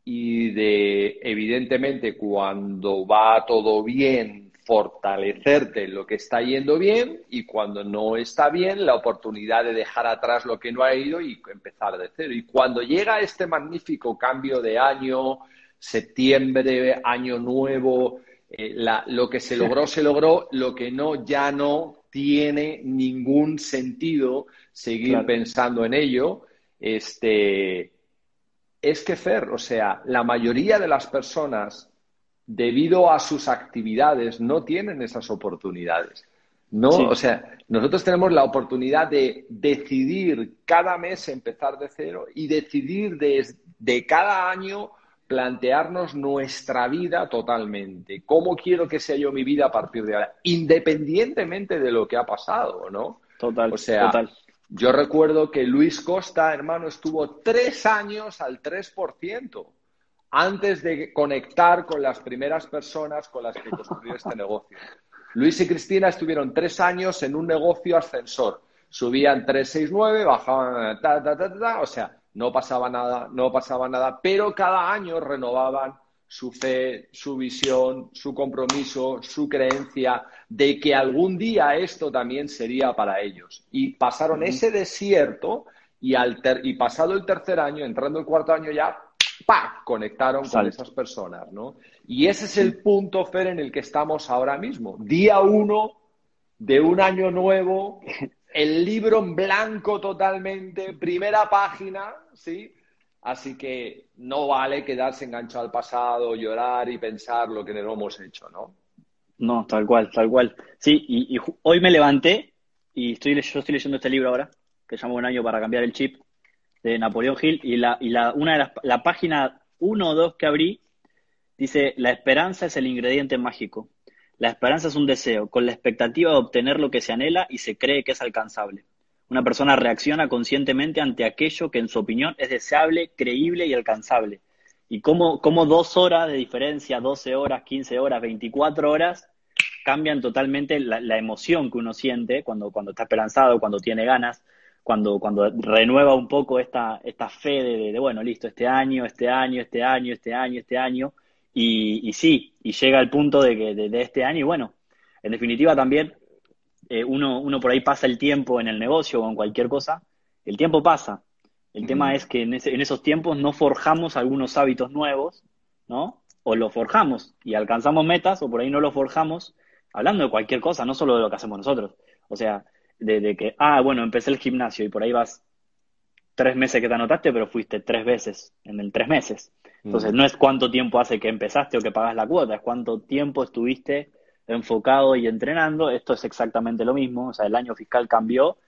y de, evidentemente, cuando va todo bien, fortalecerte en lo que está yendo bien y cuando no está bien, la oportunidad de dejar atrás lo que no ha ido y empezar de cero. Y cuando llega este magnífico cambio de año, septiembre, año nuevo, eh, lo que se logró, se logró, lo que no, ya no tiene ningún sentido seguir pensando en ello. Este, es que, Fer, o sea, la mayoría de las personas, debido a sus actividades, no tienen esas oportunidades. No, o sea, nosotros tenemos la oportunidad de decidir cada mes empezar de cero y decidir de cada año plantearnos nuestra vida totalmente. ¿Cómo quiero que sea yo mi vida a partir de ahora? Independientemente de lo que ha pasado, ¿no? Total. O sea, yo recuerdo que Luis Costa, hermano, estuvo tres años al 3% antes de conectar con las primeras personas con las que construyó este negocio. Luis y Cristina estuvieron tres años en un negocio ascensor. Subían 369, bajaban, ta, ta, ta, ta, o sea, no pasaba nada, no pasaba nada, pero cada año renovaban su fe, su visión, su compromiso, su creencia de que algún día esto también sería para ellos. Y pasaron ese desierto y, al y pasado el tercer año, entrando el cuarto año ya, ¡pa! conectaron con esas personas, ¿no? Y ese es el punto, Fer, en el que estamos ahora mismo. Día uno de un año nuevo, el libro en blanco totalmente, primera página, ¿sí? Así que no vale quedarse enganchado al pasado, llorar y pensar lo que no hemos hecho, ¿no? No, tal cual, tal cual. Sí, y, hoy me levanté y estoy, yo estoy leyendo este libro ahora, que se llama Un año para cambiar el chip, de Napoleón Hill, y la, y la, una de las, la página 1 o 2 que abrí dice, la esperanza es el ingrediente mágico. La esperanza es un deseo, con la expectativa de obtener lo que se anhela y se cree que es alcanzable. Una persona reacciona conscientemente ante aquello que en su opinión es deseable, creíble y alcanzable. Y cómo, dos horas de diferencia, 12 horas, 15 horas, 24 horas, cambian totalmente la, emoción que uno siente cuando, cuando está esperanzado, cuando tiene ganas, cuando, cuando renueva un poco esta, esta fe de, de, bueno, listo, este año, este año, este año, este año, este año, y, sí, y llega el punto de que de, este año, y bueno, en definitiva también eh, uno, uno por ahí pasa el tiempo en el negocio o en cualquier cosa, el tiempo pasa. El tema es que en, en esos tiempos no forjamos algunos hábitos nuevos, ¿no? O lo forjamos y alcanzamos metas, o por ahí no lo forjamos, hablando de cualquier cosa, no solo de lo que hacemos nosotros. O sea, de, de que, ah, bueno, empecé el gimnasio y por ahí vas tres meses que te anotaste, pero fuiste tres veces en el tres meses. Entonces, mm. no es cuánto tiempo hace que empezaste o que pagas la cuota, es cuánto tiempo estuviste enfocado y entrenando. Esto es exactamente lo mismo. O sea, el año fiscal cambió.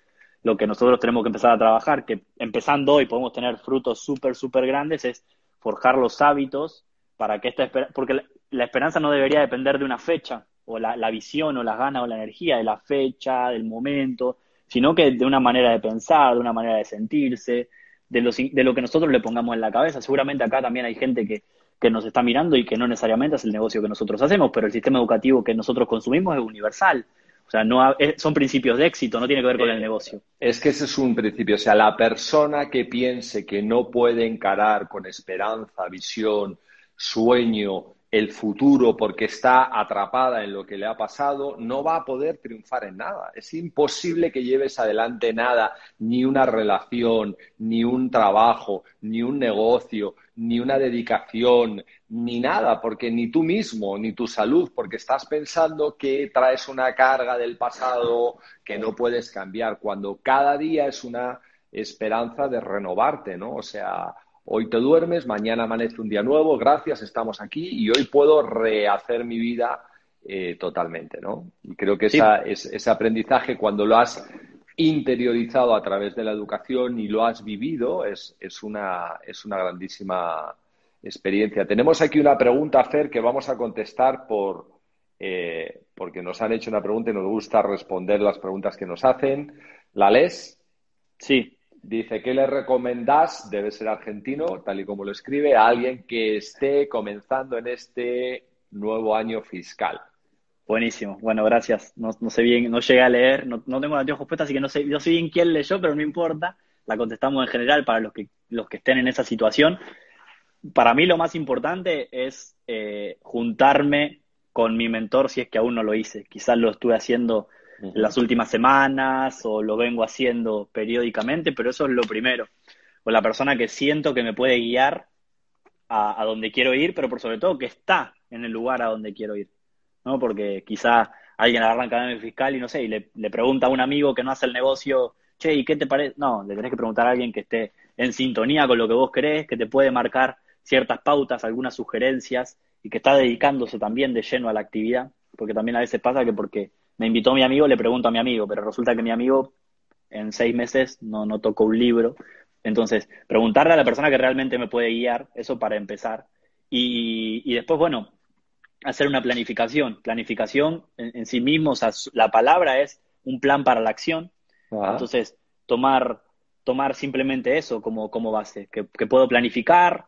Lo que nosotros tenemos que empezar a trabajar, que empezando hoy podemos tener frutos súper, súper grandes, es forjar los hábitos para que esta porque la, esperanza no debería depender de una fecha, o la, la visión, o las ganas, o la energía de la fecha, del momento, sino que de una manera de pensar, de una manera de sentirse, de, de lo que nosotros le pongamos en la cabeza. Seguramente acá también hay gente que, nos está mirando y que no necesariamente es el negocio que nosotros hacemos, pero el sistema educativo que nosotros consumimos es universal. O sea, no son principios de éxito, no tiene que ver con el eh, negocio. Es que ese es un principio. O sea, la persona que piense que no puede encarar con esperanza, visión, sueño, el futuro porque está atrapada en lo que le ha pasado, no va a poder triunfar en nada. Es imposible que lleves adelante nada, ni una relación, ni un trabajo, ni un negocio, ni una dedicación, ni nada, porque ni tú mismo, ni tu salud, porque estás pensando que traes una carga del pasado que no puedes cambiar, cuando cada día es una esperanza de renovarte, ¿no? O sea, Hoy te duermes, mañana amanece un día nuevo, gracias, estamos aquí y hoy puedo rehacer mi vida eh, totalmente, ¿no? Y creo que ese aprendizaje, cuando lo has interiorizado a través de la educación y lo has vivido, es, una, es una grandísima experiencia. Tenemos aquí una pregunta, hacer que vamos a contestar por, eh, porque nos han hecho una pregunta y nos gusta responder las preguntas que nos hacen. ¿La lees? Sí. Dice, ¿qué le recomendás? Debe ser argentino, tal y como lo escribe, a alguien que esté comenzando en este nuevo año fiscal. Buenísimo. Bueno, gracias. No, sé bien, no llegué a leer, no, tengo la puestos, así que no sé, yo sé bien quién leyó, pero no importa. La contestamos en general para los que, los que estén en esa situación. Para mí lo más importante es eh, juntarme con mi mentor si es que aún no lo hice. Quizás lo estuve haciendo las últimas semanas o lo vengo haciendo periódicamente, pero eso es lo primero. O la persona que siento que me puede guiar a, donde quiero ir, pero por sobre todo que está en el lugar a donde quiero ir. ¿no? Porque quizá alguien agarra en fiscal y no sé, y le, pregunta a un amigo que no hace el negocio, che, ¿y qué te parece? No, le tenés que preguntar a alguien que esté en sintonía con lo que vos crees, que te puede marcar ciertas pautas, algunas sugerencias y que está dedicándose también de lleno a la actividad, porque también a veces pasa que porque me invitó mi amigo, le pregunto a mi amigo, pero resulta que mi amigo en seis meses no, no tocó un libro. Entonces, preguntarle a la persona que realmente me puede guiar, eso para empezar. Y, y después, bueno, hacer una planificación. Planificación en, sí mismo, o sea, la palabra es un plan para la acción. Entonces, tomar, tomar simplemente eso como, como base, que, puedo planificar.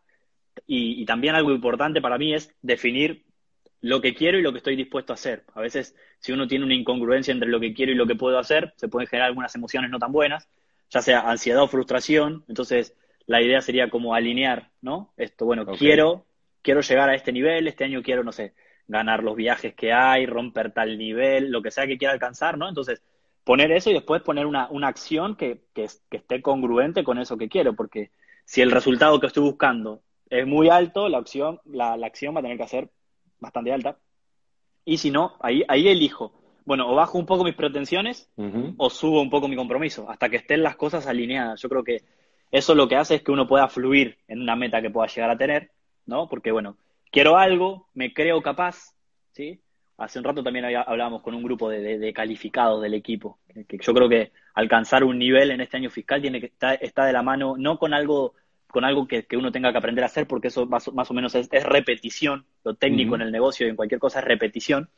y, también algo importante para mí es definir lo que quiero y lo que estoy dispuesto a hacer. A veces, si uno tiene una incongruencia entre lo que quiero y lo que puedo hacer, se pueden generar algunas emociones no tan buenas, ya sea ansiedad o frustración. Entonces, la idea sería como alinear, ¿no? Esto, bueno, quiero, quiero llegar a este nivel, este año quiero, no sé, ganar los viajes que hay, romper tal nivel, lo que sea que quiera alcanzar, ¿no? Entonces, poner eso y después poner una, una acción que, que, que esté congruente con eso que quiero, porque si el resultado que estoy buscando es muy alto, la acción, la, la acción va a tener que ser bastante alta. Y si no, ahí, ahí elijo. Bueno, o bajo un poco mis pretensiones o subo un poco mi compromiso, hasta que estén las cosas alineadas. Yo creo que eso lo que hace es que uno pueda fluir en una meta que pueda llegar a tener, ¿no? Porque, bueno, quiero algo, me creo capaz, ¿sí? Hace un rato también hablábamos con un grupo de, calificados del equipo, que, yo creo que alcanzar un nivel en este año fiscal tiene que estar está de la mano no con algo con algo que, uno tenga que aprender a hacer, porque eso más, o menos es, repetición, lo técnico en el negocio y en cualquier cosa es repetición.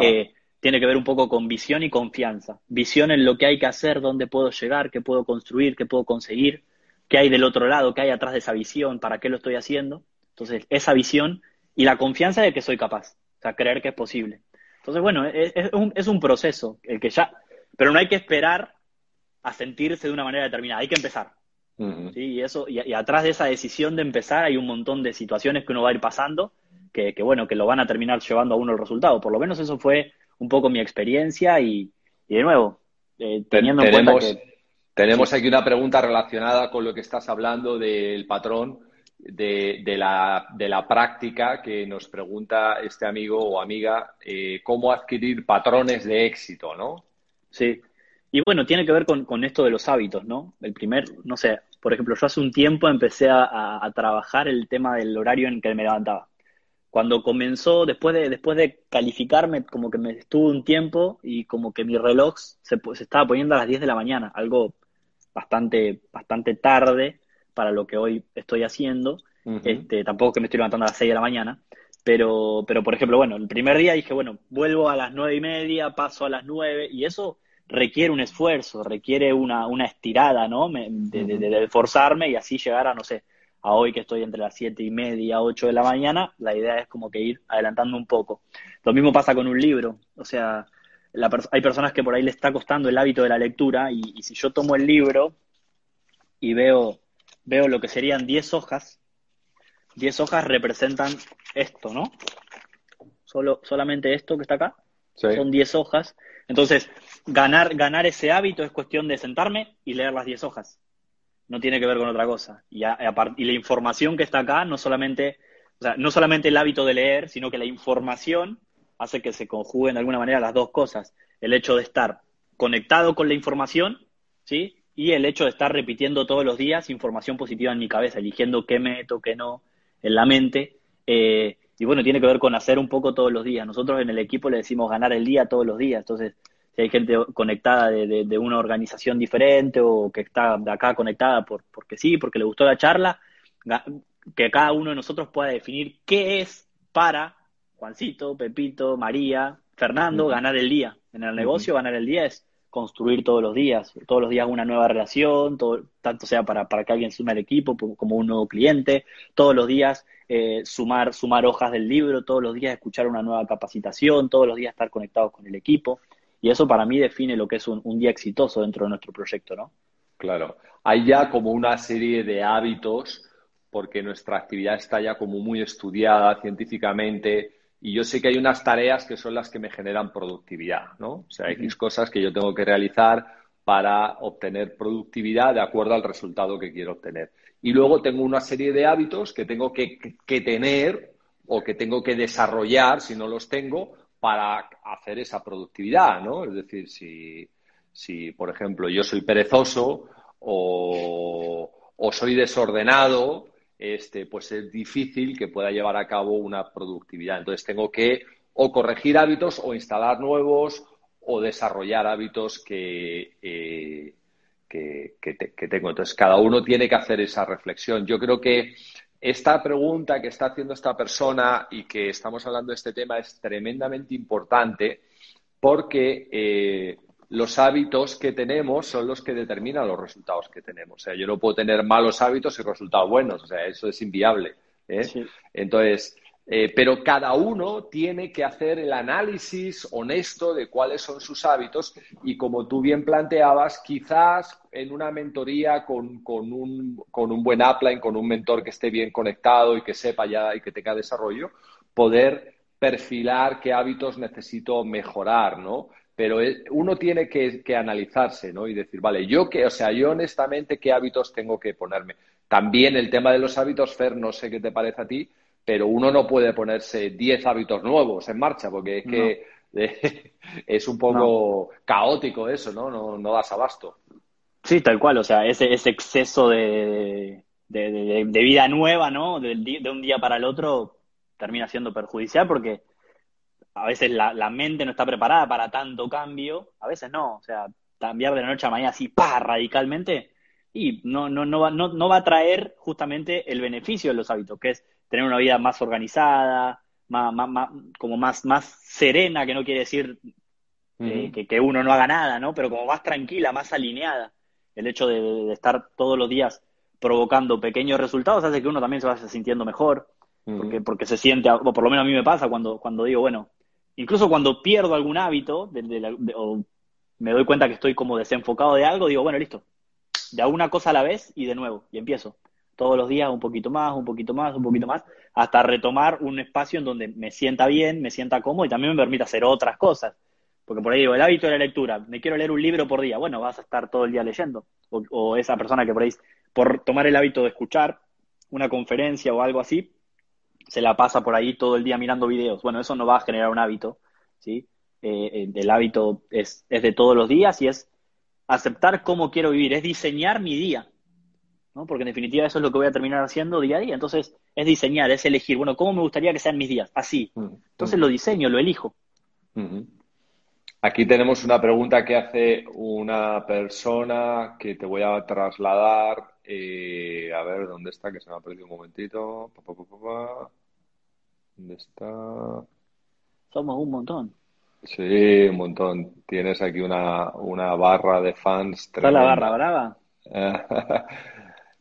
Eh, tiene que ver un poco con visión y confianza. Visión en lo que hay que hacer, dónde puedo llegar, qué puedo construir, qué puedo conseguir, qué hay del otro lado, qué hay atrás de esa visión, para qué lo estoy haciendo. Entonces, esa visión y la confianza de que soy capaz, o sea, creer que es posible. Entonces, bueno, es, un, es un proceso, el que ya, pero no hay que esperar a sentirse de una manera determinada, hay que empezar. ¿Sí? Y, eso, y, atrás de esa decisión de empezar hay un montón de situaciones que uno va a ir pasando que, bueno, que lo van a terminar llevando a uno el resultado. Por lo menos eso fue un poco mi experiencia y, de nuevo, eh, teniendo en cuenta que... Tenemos aquí una pregunta relacionada con lo que estás hablando del patrón de, de, la, de la, práctica que nos pregunta este amigo o amiga, eh, cómo adquirir patrones de éxito, ¿no? Sí, y bueno, tiene que ver con, esto de los hábitos, ¿no? El primer, no sé, por ejemplo, yo hace un tiempo empecé a, trabajar el tema del horario en que me levantaba. Cuando comenzó, después de, después de calificarme, como que me estuve un tiempo y como que mi reloj se, estaba poniendo a las 10 de la mañana, algo bastante, bastante tarde para lo que hoy estoy haciendo. este, tampoco que me estoy levantando a las 6 de la mañana. Pero, pero, por ejemplo, bueno, el primer día dije, bueno, vuelvo a las nueve y media, paso a las 9, y eso requiere un esfuerzo, requiere una, una estirada, ¿no? de, de, esforzarme y así llegar a, no sé, a hoy que estoy entre las siete y media, ocho de la mañana, la idea es como que ir adelantando un poco. Lo mismo pasa con un libro, o sea, hay personas que por ahí le está costando el hábito de la lectura y, si yo tomo el libro y veo, veo lo que serían 10 hojas, 10 hojas representan esto, ¿no? solo, solamente esto que está acá, son 10 hojas. Entonces, ganar, ganar ese hábito es cuestión de sentarme y leer las 10 hojas. No tiene que ver con otra cosa. Y, y la información que está acá, no solamente, o sea, no solamente el hábito de leer, sino que la información hace que se conjuguen de alguna manera las dos cosas. El hecho de estar conectado con la información, ¿sí? Y el hecho de estar repitiendo todos los días información positiva en mi cabeza, eligiendo qué meto, qué no, en la mente. Eh, y bueno, tiene que ver con hacer un poco todos los días. Nosotros en el equipo le decimos ganar el día todos los días. Entonces, si hay gente conectada de, una organización diferente o que está de acá conectada por, porque sí, porque le gustó la charla, que cada uno de nosotros pueda definir qué es para Juancito, Pepito, María, Fernando, ganar el día. En el negocio, ganar el día es construir todos los días, todos los días una nueva relación, tanto sea para, para que alguien sume al equipo como un nuevo cliente, todos los días eh, sumar, sumar hojas del libro, todos los días escuchar una nueva capacitación, todos los días estar conectados con el equipo. Y eso para mí define lo que es un, un día exitoso dentro de nuestro proyecto, ¿no? Claro. Hay ya como una serie de hábitos, porque nuestra actividad está ya como muy estudiada científicamente, y yo sé que hay unas tareas que son las que me generan productividad, ¿no? O sea, hay cosas que yo tengo que realizar para obtener productividad de acuerdo al resultado que quiero obtener. Y luego tengo una serie de hábitos que tengo que, tener o que tengo que desarrollar, si no los tengo, para hacer esa productividad, ¿no? Es decir, si, si por ejemplo, yo soy perezoso o, o soy desordenado, este, pues es difícil que pueda llevar a cabo una productividad. Entonces tengo que o corregir hábitos o instalar nuevos o desarrollar hábitos que, eh, que, tengo. Entonces cada uno tiene que hacer esa reflexión. Yo creo que esta pregunta que está haciendo esta persona y que estamos hablando de este tema es tremendamente importante porque eh, los hábitos que tenemos son los que determinan los resultados que tenemos. O sea, yo no puedo tener malos hábitos y resultados buenos. O sea, eso es inviable. ¿eh? Entonces, eh, pero cada uno tiene que hacer el análisis honesto de cuáles son sus hábitos y como tú bien planteabas, quizás en una mentoría con, con, un, con un buen upline, con un mentor que esté bien conectado y que sepa ya y que tenga desarrollo, poder perfilar qué hábitos necesito mejorar, ¿no? pero uno tiene que, analizarse, ¿no? Y decir, vale, yo qué, o sea, yo honestamente, ¿qué hábitos tengo que ponerme? También el tema de los hábitos, Fer, no sé qué te parece a ti, pero uno no puede ponerse 10 hábitos nuevos en marcha, porque es que es un poco caótico eso, ¿no? ¿no? No das abasto. Sí, tal cual, o sea, ese, ese exceso de, de, de vida nueva, ¿no? De, de un día para el otro termina siendo perjudicial porque a veces la, la, mente no está preparada para tanto cambio, a veces no, o sea, cambiar de la noche a mañana así, pa, radicalmente, y no, no, no, va, no, no va a traer justamente el beneficio de los hábitos, que es tener una vida más organizada, más, más, como más, más serena, que no quiere decir eh, que, que, uno no haga nada, ¿no? Pero como más tranquila, más alineada. El hecho de, de, estar todos los días provocando pequeños resultados hace que uno también se vaya sintiendo mejor, porque, porque se siente, o por lo menos a mí me pasa cuando, cuando digo, bueno, incluso cuando pierdo algún hábito o me doy cuenta que estoy como desenfocado de algo, digo, bueno, listo, de alguna cosa a la vez y de nuevo, y empiezo. Todos los días un poquito más, un poquito más, un poquito más, hasta retomar un espacio en donde me sienta bien, me sienta cómodo y también me permita hacer otras cosas. Porque por ahí digo, el hábito de la lectura, me quiero leer un libro por día, bueno, vas a estar todo el día leyendo. O, esa persona que por ahí, por tomar el hábito de escuchar una conferencia o algo así, se la pasa por ahí todo el día mirando videos. Bueno, eso no va a generar un hábito, ¿sí? Eh, eh, el hábito es, es, de todos los días y es aceptar cómo quiero vivir, es diseñar mi día, ¿no? Porque en definitiva eso es lo que voy a terminar haciendo día a día. Entonces, es diseñar, es elegir, bueno, ¿cómo me gustaría que sean mis días? Así. Mm, Entonces lo diseño, lo elijo. Aquí tenemos una pregunta que hace una persona que te voy a trasladar eh, a ver, ¿dónde está? Que se me ha perdido un momentito. ¿Dónde está? Somos un montón. Sí, un montón. Tienes aquí una, una barra de fans. ¿Está la barra brava?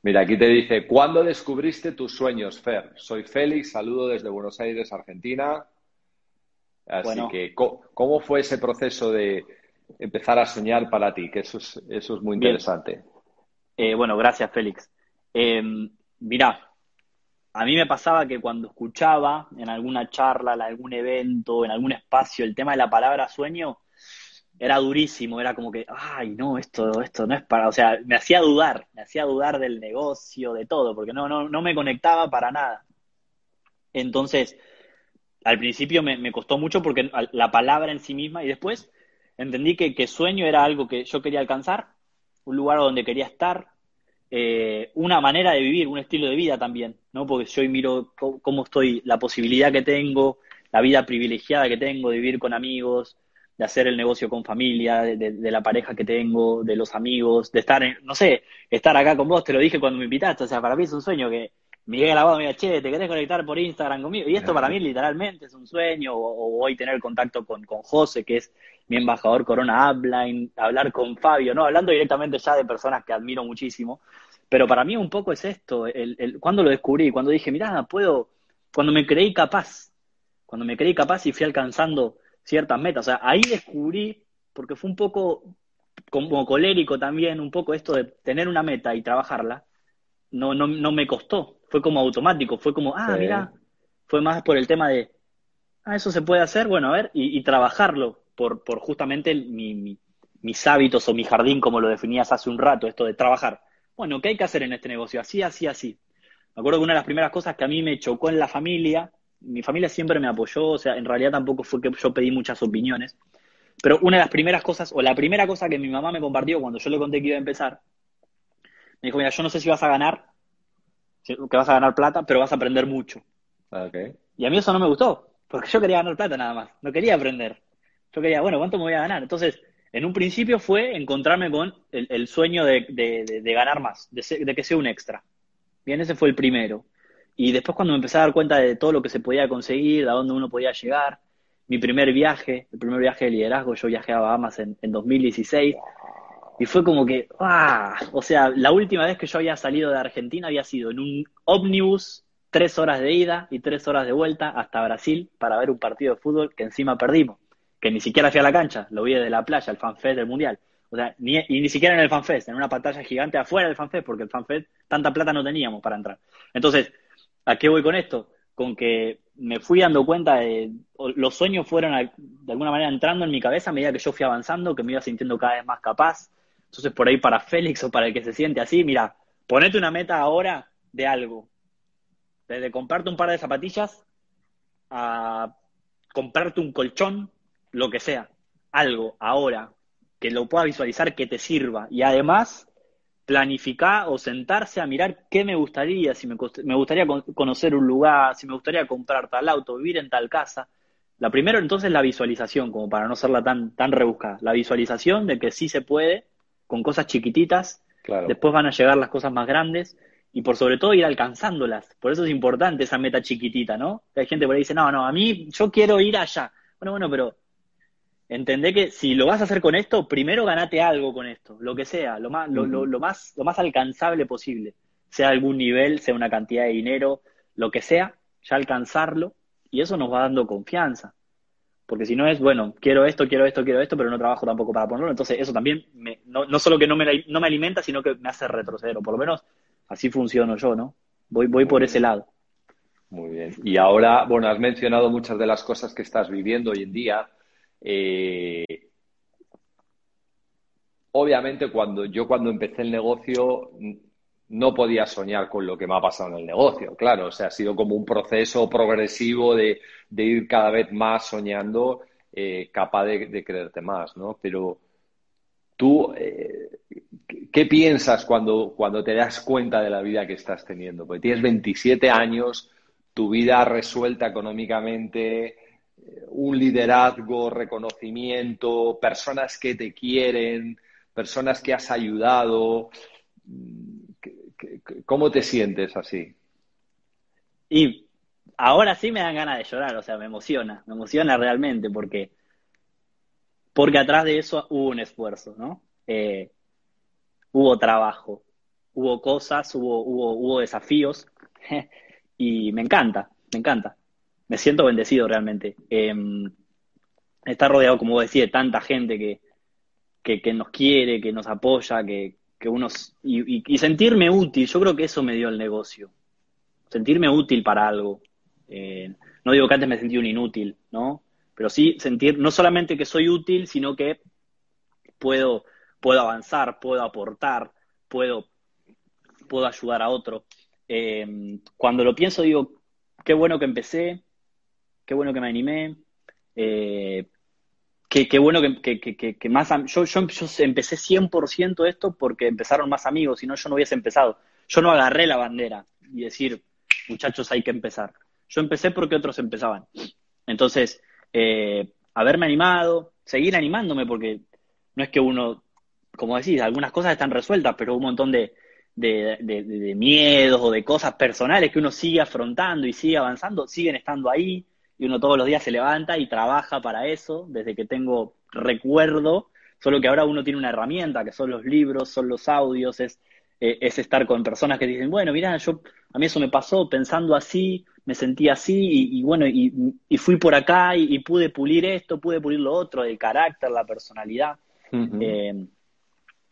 Mira, aquí te dice, ¿cuándo descubriste tus sueños, Fer? Soy Félix, saludo desde Buenos Aires, Argentina. Así que, ¿cómo fue ese proceso de empezar a soñar para ti? Que eso es, eso es muy interesante. Eh, bueno, gracias, Félix. Eh, mirá, a mí me pasaba que cuando escuchaba en alguna charla, en algún evento, en algún espacio, el tema de la palabra sueño, era durísimo, era como que, ay, no, esto, esto no es para, o sea, me hacía dudar, me hacía dudar del negocio, de todo, porque no, no, no me conectaba para nada. Entonces, al principio me, costó mucho porque la palabra en sí misma, y después entendí que, que sueño era algo que yo quería alcanzar, un lugar donde quería estar, eh, una manera de vivir, un estilo de vida también, ¿no? Porque yo miro cómo estoy, la posibilidad que tengo, la vida privilegiada que tengo de vivir con amigos, de hacer el negocio con familia, de, la pareja que tengo, de los amigos, de estar, en, no sé, estar acá con vos, te lo dije cuando me invitaste, o sea, para mí es un sueño que Miguel Abado me diga, che, ¿te querés conectar por Instagram conmigo? Y esto para mí literalmente es un sueño, o, hoy tener contacto con, con José, que es mi embajador Corona Upline, hablar con Fabio, ¿no? Hablando directamente ya de personas que admiro muchísimo. Pero para mí un poco es esto, el, el, cuando lo descubrí, cuando dije, mirá, puedo, cuando me creí capaz, cuando me creí capaz y fui alcanzando ciertas metas. O sea, ahí descubrí, porque fue un poco como colérico también, un poco esto de tener una meta y trabajarla, no, no, no me costó, fue como automático, fue como, ah, mira, fue más por el tema de, ah, eso se puede hacer, bueno, a ver, y, trabajarlo por, por justamente mi, mis hábitos o mi jardín, como lo definías hace un rato, esto de trabajar. Bueno, ¿qué hay que hacer en este negocio? Así, así, así. Me acuerdo que una de las primeras cosas que a mí me chocó en la familia mi familia siempre me apoyó, o sea, en realidad tampoco fue que yo pedí muchas opiniones, pero una de las primeras cosas, o la primera cosa que mi mamá me compartió cuando yo le conté que iba a empezar, me dijo, mira, yo no sé si vas a ganar, que vas a ganar plata, pero vas a aprender mucho. Okay. Y a mí eso no me gustó, porque yo quería ganar plata nada más, no quería aprender. Yo quería, bueno, ¿cuánto me voy a ganar? Entonces, en un principio fue encontrarme con el, sueño de, de, ganar más, de que sea un extra. Bien, ese fue el primero. Y después cuando me empecé a dar cuenta de todo lo que se podía conseguir, a dónde uno podía llegar, mi primer viaje, el primer viaje de liderazgo, yo viajé a Bahamas en, en 2016 y fue como que, ¡ah! O sea, la última vez que yo había salido de Argentina había sido en un ómnibus, tres horas de ida y tres horas de vuelta hasta Brasil para ver un partido de fútbol que encima perdimos, que ni siquiera fui a la cancha, lo vi desde la playa, el fanfest del Mundial. O sea, ni, y ni siquiera en el fanfest, en una pantalla gigante afuera del fanfest, porque el fanfest tanta plata no teníamos para entrar. Entonces, ¿A qué voy con esto? Con que me fui dando cuenta de, los sueños fueron de alguna manera entrando en mi cabeza a medida que yo fui avanzando, que me iba sintiendo cada vez más capaz. Entonces, por ahí para Félix o para el que se siente así, mira, ponete una meta ahora de algo. Desde comprarte un par de zapatillas a comprarte un colchón, lo que sea. Algo ahora que lo puedas visualizar que te sirva. Y además, planificar o sentarse a mirar qué me gustaría, si me, me, gustaría conocer un lugar, si me gustaría comprar tal auto, vivir en tal casa. La primero entonces la visualización, como para no serla tan, tan rebuscada. La visualización de que sí se puede, con cosas chiquititas, después van a llegar las cosas más grandes y por sobre todo ir alcanzándolas. Por eso es importante esa meta chiquitita, ¿no? Hay gente por ahí dice, no, no, a mí yo quiero ir allá. Bueno, bueno, pero entendé que si lo vas a hacer con esto, primero ganate algo con esto, lo que sea, lo más, lo, lo, más, lo más alcanzable posible, sea algún nivel, sea una cantidad de dinero, lo que sea, ya alcanzarlo, y eso nos va dando confianza. Porque si no es, bueno, quiero esto, quiero esto, quiero esto, pero no trabajo tampoco para ponerlo, entonces eso también me, no, no solo que no me, no me alimenta, sino que me hace retroceder, o por lo menos así funciono yo, ¿no? Voy, voy por ese lado. Muy bien. Y ahora, bueno, has mencionado muchas de las cosas que estás viviendo hoy en día, eh, obviamente, cuando yo cuando empecé el negocio no podía soñar con lo que me ha pasado en el negocio, claro, o sea, ha sido como un proceso progresivo de, ir cada vez más soñando, eh, capaz de, creerte más, ¿no? Pero tú, eh, ¿qué piensas cuando, cuando te das cuenta de la vida que estás teniendo? Porque tienes 27 años, tu vida resuelta económicamente, un liderazgo, reconocimiento, personas que te quieren, personas que has ayudado. ¿Cómo te sientes así? Y ahora sí me dan ganas de llorar, o sea, me emociona, me emociona realmente porque, porque atrás de eso hubo un esfuerzo, ¿no? Eh, hubo trabajo, hubo cosas, hubo, hubo, hubo desafíos y me encanta, me encanta me siento bendecido realmente. Eh, estar rodeado, como vos decís, de tanta gente que, que, nos quiere, que nos apoya, que, que unos. Y, sentirme útil, yo creo que eso me dio el negocio. sentirme útil para algo. Eh, no digo que antes me sentí un inútil, ¿no? Pero sí sentir no solamente que soy útil, sino que puedo, puedo avanzar, puedo aportar, puedo, puedo ayudar a otro. Eh, cuando lo pienso digo, qué bueno que empecé, qué bueno que me animé, eh, qué, bueno que, más... Yo, yo, yo empecé 100% esto porque empezaron más amigos, si no yo no hubiese empezado. Yo no agarré la bandera y decir, muchachos, hay que empezar. Yo empecé porque otros empezaban. Entonces, eh, haberme animado, seguir animándome, porque no es que uno, como decís, algunas cosas están resueltas, pero un montón de, de, miedos o de cosas personales que uno sigue afrontando y sigue avanzando, siguen estando ahí y uno todos los días se levanta y trabaja para eso, desde que tengo recuerdo, solo que ahora uno tiene una herramienta, que son los libros, son los audios, es, eh, es estar con personas que dicen, bueno, mira, yo, a mí eso me pasó pensando así, me sentí así y, bueno, y, fui por acá y, pude pulir esto, pude pulir lo otro, el carácter, la personalidad. Eh,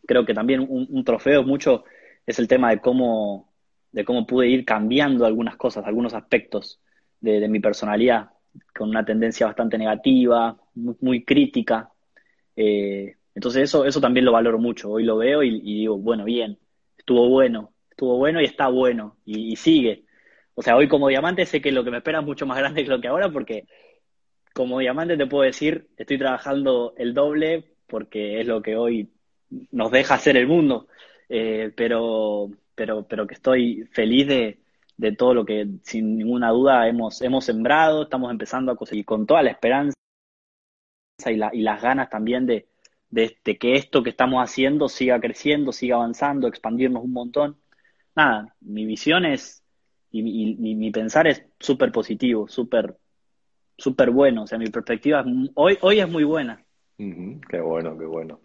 creo que también un, trofeo mucho es el tema de cómo, de cómo pude ir cambiando algunas cosas, algunos aspectos de, mi personalidad, con una tendencia bastante negativa, muy, crítica. Eh, entonces eso, eso también lo valoro mucho. Hoy lo veo y, digo, bueno, bien, estuvo bueno, estuvo bueno y está bueno y sigue o sea, hoy como diamante sé que lo que me espera es mucho más grande que lo que ahora porque como diamante te puedo decir, estoy trabajando el doble porque es lo que hoy nos deja hacer el mundo, eh, pero, pero, pero que estoy feliz de, de, todo lo que sin ninguna duda hemos, hemos sembrado, estamos empezando a conseguir con toda la esperanza y, la, y las ganas también de, que esto que estamos haciendo siga creciendo, siga avanzando, expandirnos un montón. Nada, mi visión es y, mi, pensar es súper positivo, súper súper bueno. O sea, mi perspectiva hoy, hoy es muy buena. qué bueno, qué bueno.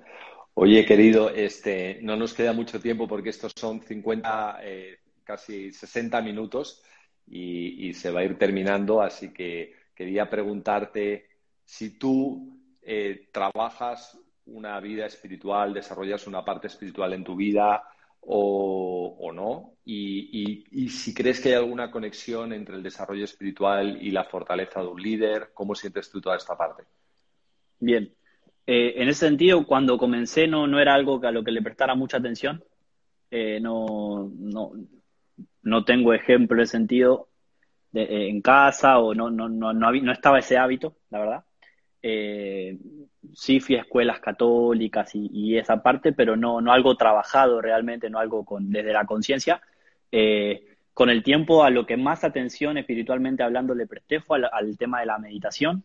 Oye, querido, este, no nos queda mucho tiempo porque estos son 50, eh, casi 60 minutos y, se va a ir terminando, así que quería preguntarte si tú eh, trabajas una vida espiritual, desarrollas una parte espiritual en tu vida, o, no? Y, si crees que hay alguna conexión entre el desarrollo espiritual y la fortaleza de un líder, ¿cómo sientes tú toda esta parte? Bien. Eh, en ese sentido, cuando comencé no, no era algo a lo que le prestara mucha atención. Eh, no, no, no tengo ejemplo ese sentido eh, en casa o no, no, no, no, estaba ese hábito, la verdad. Eh, sí fui a escuelas católicas y, esa parte, pero no, no algo trabajado realmente, no algo con, desde la conciencia. Eh, con el tiempo, a lo que más atención espiritualmente hablando le presté fue al, tema de la meditación,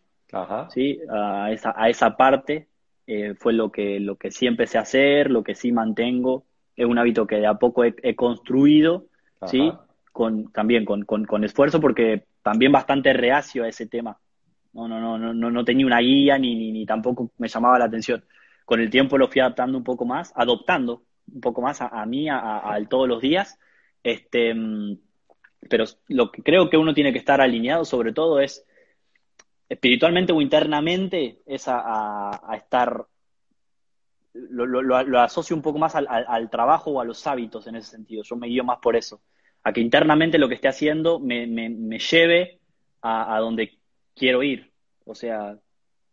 ¿sí? a, esa, a esa parte eh, fue lo que, lo que sí empecé a hacer, lo que sí mantengo. Es un hábito que de a poco he, construido, ¿sí? Con, también con, con, con esfuerzo, porque también bastante reacio a ese tema no, no, no, no, no tenía una guía ni, ni, tampoco me llamaba la atención. Con el tiempo lo fui adaptando un poco más, adoptando un poco más a, mí, a, todos los días. Este, mm, pero lo que creo que uno tiene que estar alineado sobre todo es espiritualmente o internamente es a, estar lo, lo, asocio un poco más al, trabajo o a los hábitos en ese sentido. Yo me guío más por eso. A que internamente lo que esté haciendo me, me, me lleve a, a, donde quiero ir. O sea,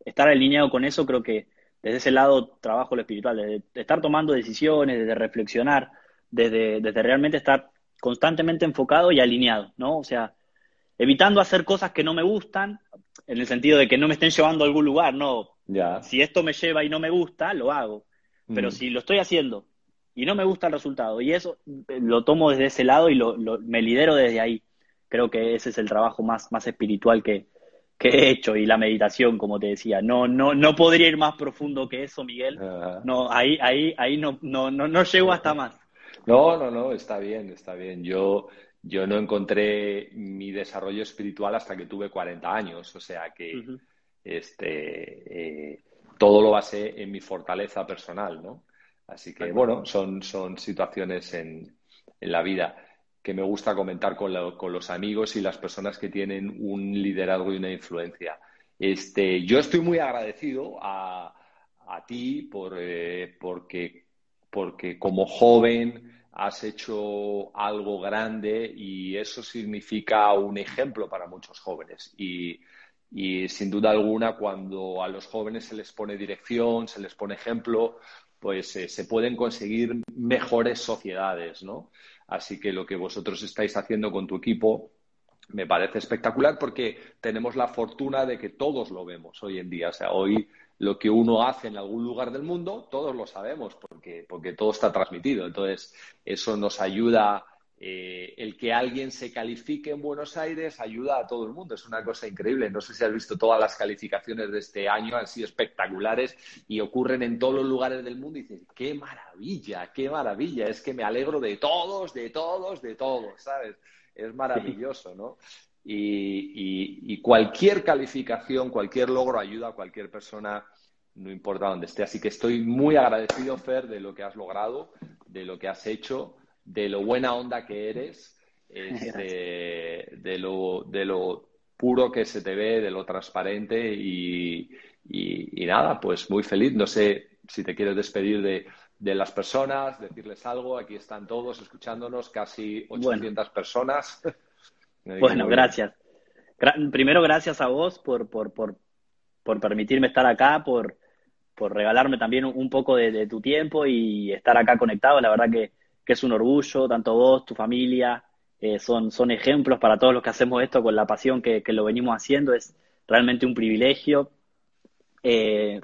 estar alineado con eso, creo que desde ese lado trabajo lo espiritual, desde estar tomando decisiones, desde reflexionar, desde, desde realmente estar constantemente enfocado y alineado, ¿no? O sea, evitando hacer cosas que no me gustan, en el sentido de que no me estén llevando a algún lugar, no. Ya. Si esto me lleva y no me gusta, lo hago. Pero mm. si lo estoy haciendo y no me gusta el resultado, y eso eh, lo tomo desde ese lado y lo, me lidero desde ahí. Creo que ese es el trabajo más, más espiritual que, que he hecho y la meditación, como te decía. No, no, no podría ir más profundo que eso, Miguel. No, ahí, ahí, ahí no, no, no, no llego hasta más. No, no, no, está bien, está bien. Yo, yo no encontré mi desarrollo espiritual hasta que tuve 40 años, o sea que este, eh, todo lo basé en mi fortaleza personal, ¿no? Así que, bueno, son, son situaciones en, en la vida que me gusta comentar con, los amigos y las personas que tienen un liderazgo y una influencia. Este, yo estoy muy agradecido a, ti por, eh, porque, porque como joven has hecho algo grande y eso significa un ejemplo para muchos jóvenes. Y, sin duda alguna, cuando a los jóvenes se les pone dirección, se les pone ejemplo, pues eh, se pueden conseguir mejores sociedades, ¿no? Así que lo que vosotros estáis haciendo con tu equipo me parece espectacular porque tenemos la fortuna de que todos lo vemos hoy en día. O sea, hoy lo que uno hace en algún lugar del mundo, todos lo sabemos porque, porque todo está transmitido. Entonces, eso nos ayuda. Eh, el que alguien se califique en Buenos Aires ayuda a todo el mundo. Es una cosa increíble. No sé si has visto todas las calificaciones de este año, han sido espectaculares y ocurren en todos los lugares del mundo. Y dices, qué maravilla, qué maravilla. Es que me alegro de todos, de todos, de todos, ¿sabes? Es maravilloso, ¿no? Y, cualquier calificación, cualquier logro ayuda a cualquier persona, no importa dónde esté. Así que estoy muy agradecido, Fer, de lo que has logrado, de lo que has hecho, de lo buena onda que eres, este, de, lo, de lo puro que se te ve, de lo transparente y, nada, pues muy feliz. No sé si te quieres despedir de, de las personas, decirles algo. Aquí están todos escuchándonos, casi 800 personas. bueno, gracias. primero, gracias a vos por, por, por, por permitirme estar acá, por, por regalarme también un poco de, tu tiempo y estar acá conectado. La verdad que, que es un orgullo, tanto vos, tu familia, eh, son, son ejemplos para todos los que hacemos esto con la pasión que, que lo venimos haciendo. Es realmente un privilegio eh,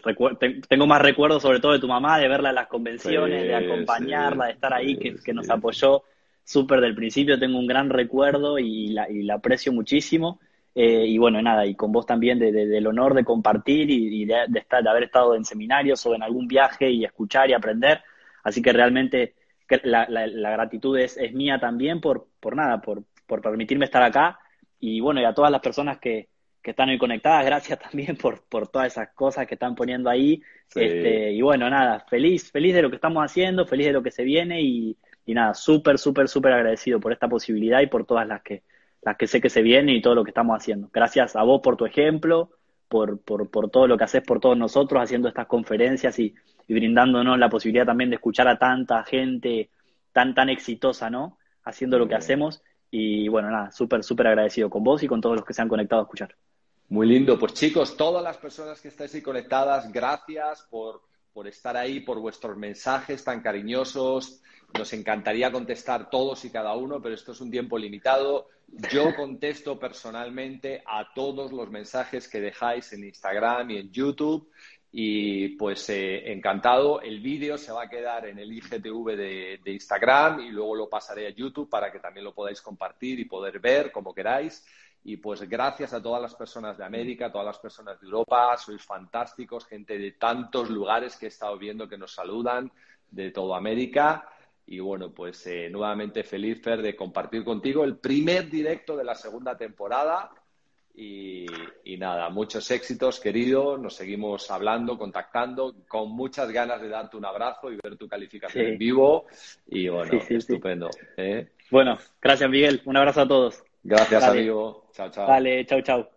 tengo más recuerdos sobre todo de tu mamá, de verla en las convenciones, de acompañarla, de estar ahí, que, nos apoyó súper del principio. Tengo un gran recuerdo y la, aprecio muchísimo. Eh, y bueno, nada, y con vos también del honor de compartir y, de, estar, de haber estado en seminarios o en algún viaje y escuchar y aprender. Así que realmente la, gratitud es, es, mía también por, por nada, por, por permitirme estar acá. Y bueno, y a todas las personas que, que están hoy conectadas, gracias también por, por todas esas cosas que están poniendo ahí. Este, y bueno, nada, feliz, feliz de lo que estamos haciendo, feliz de lo que se viene y, nada, súper, súper, súper agradecido por esta posibilidad y por todas las que, las que sé que se vienen y todo lo que estamos haciendo. Gracias a vos por tu ejemplo, por, por, por todo lo que haces por todos nosotros haciendo estas conferencias y, y, brindándonos la posibilidad también de escuchar a tanta gente tan, tan exitosa, ¿no? Haciendo lo que hacemos. Y bueno, nada, súper, súper agradecido con vos y con todos los que se han conectado a escuchar. Muy lindo. Pues chicos, todas las personas que estáis ahí conectadas, gracias por, por estar ahí, por vuestros mensajes tan cariñosos. Nos encantaría contestar todos y cada uno, pero esto es un tiempo limitado. Yo contesto personalmente a todos los mensajes que dejáis en Instagram y en YouTube. Y pues eh, encantado. El vídeo se va a quedar en el IGTV de, Instagram y luego lo pasaré a YouTube para que también lo podáis compartir y poder ver como queráis. Y pues gracias a todas las personas de América, todas las personas de Europa, sois fantásticos, gente de tantos lugares que he estado viendo que nos saludan, de toda América. Y bueno, pues eh, nuevamente feliz, Fer, de compartir contigo el primer directo de la segunda temporada. Y, nada, muchos éxitos, querido. Nos seguimos hablando, contactando, con muchas ganas de darte un abrazo y ver tu calificación en vivo. Y bueno, estupendo. ¿eh? Bueno, gracias, Miguel. Un abrazo a todos. Gracias, amigo. Chao, chao. Vale, chao, chao.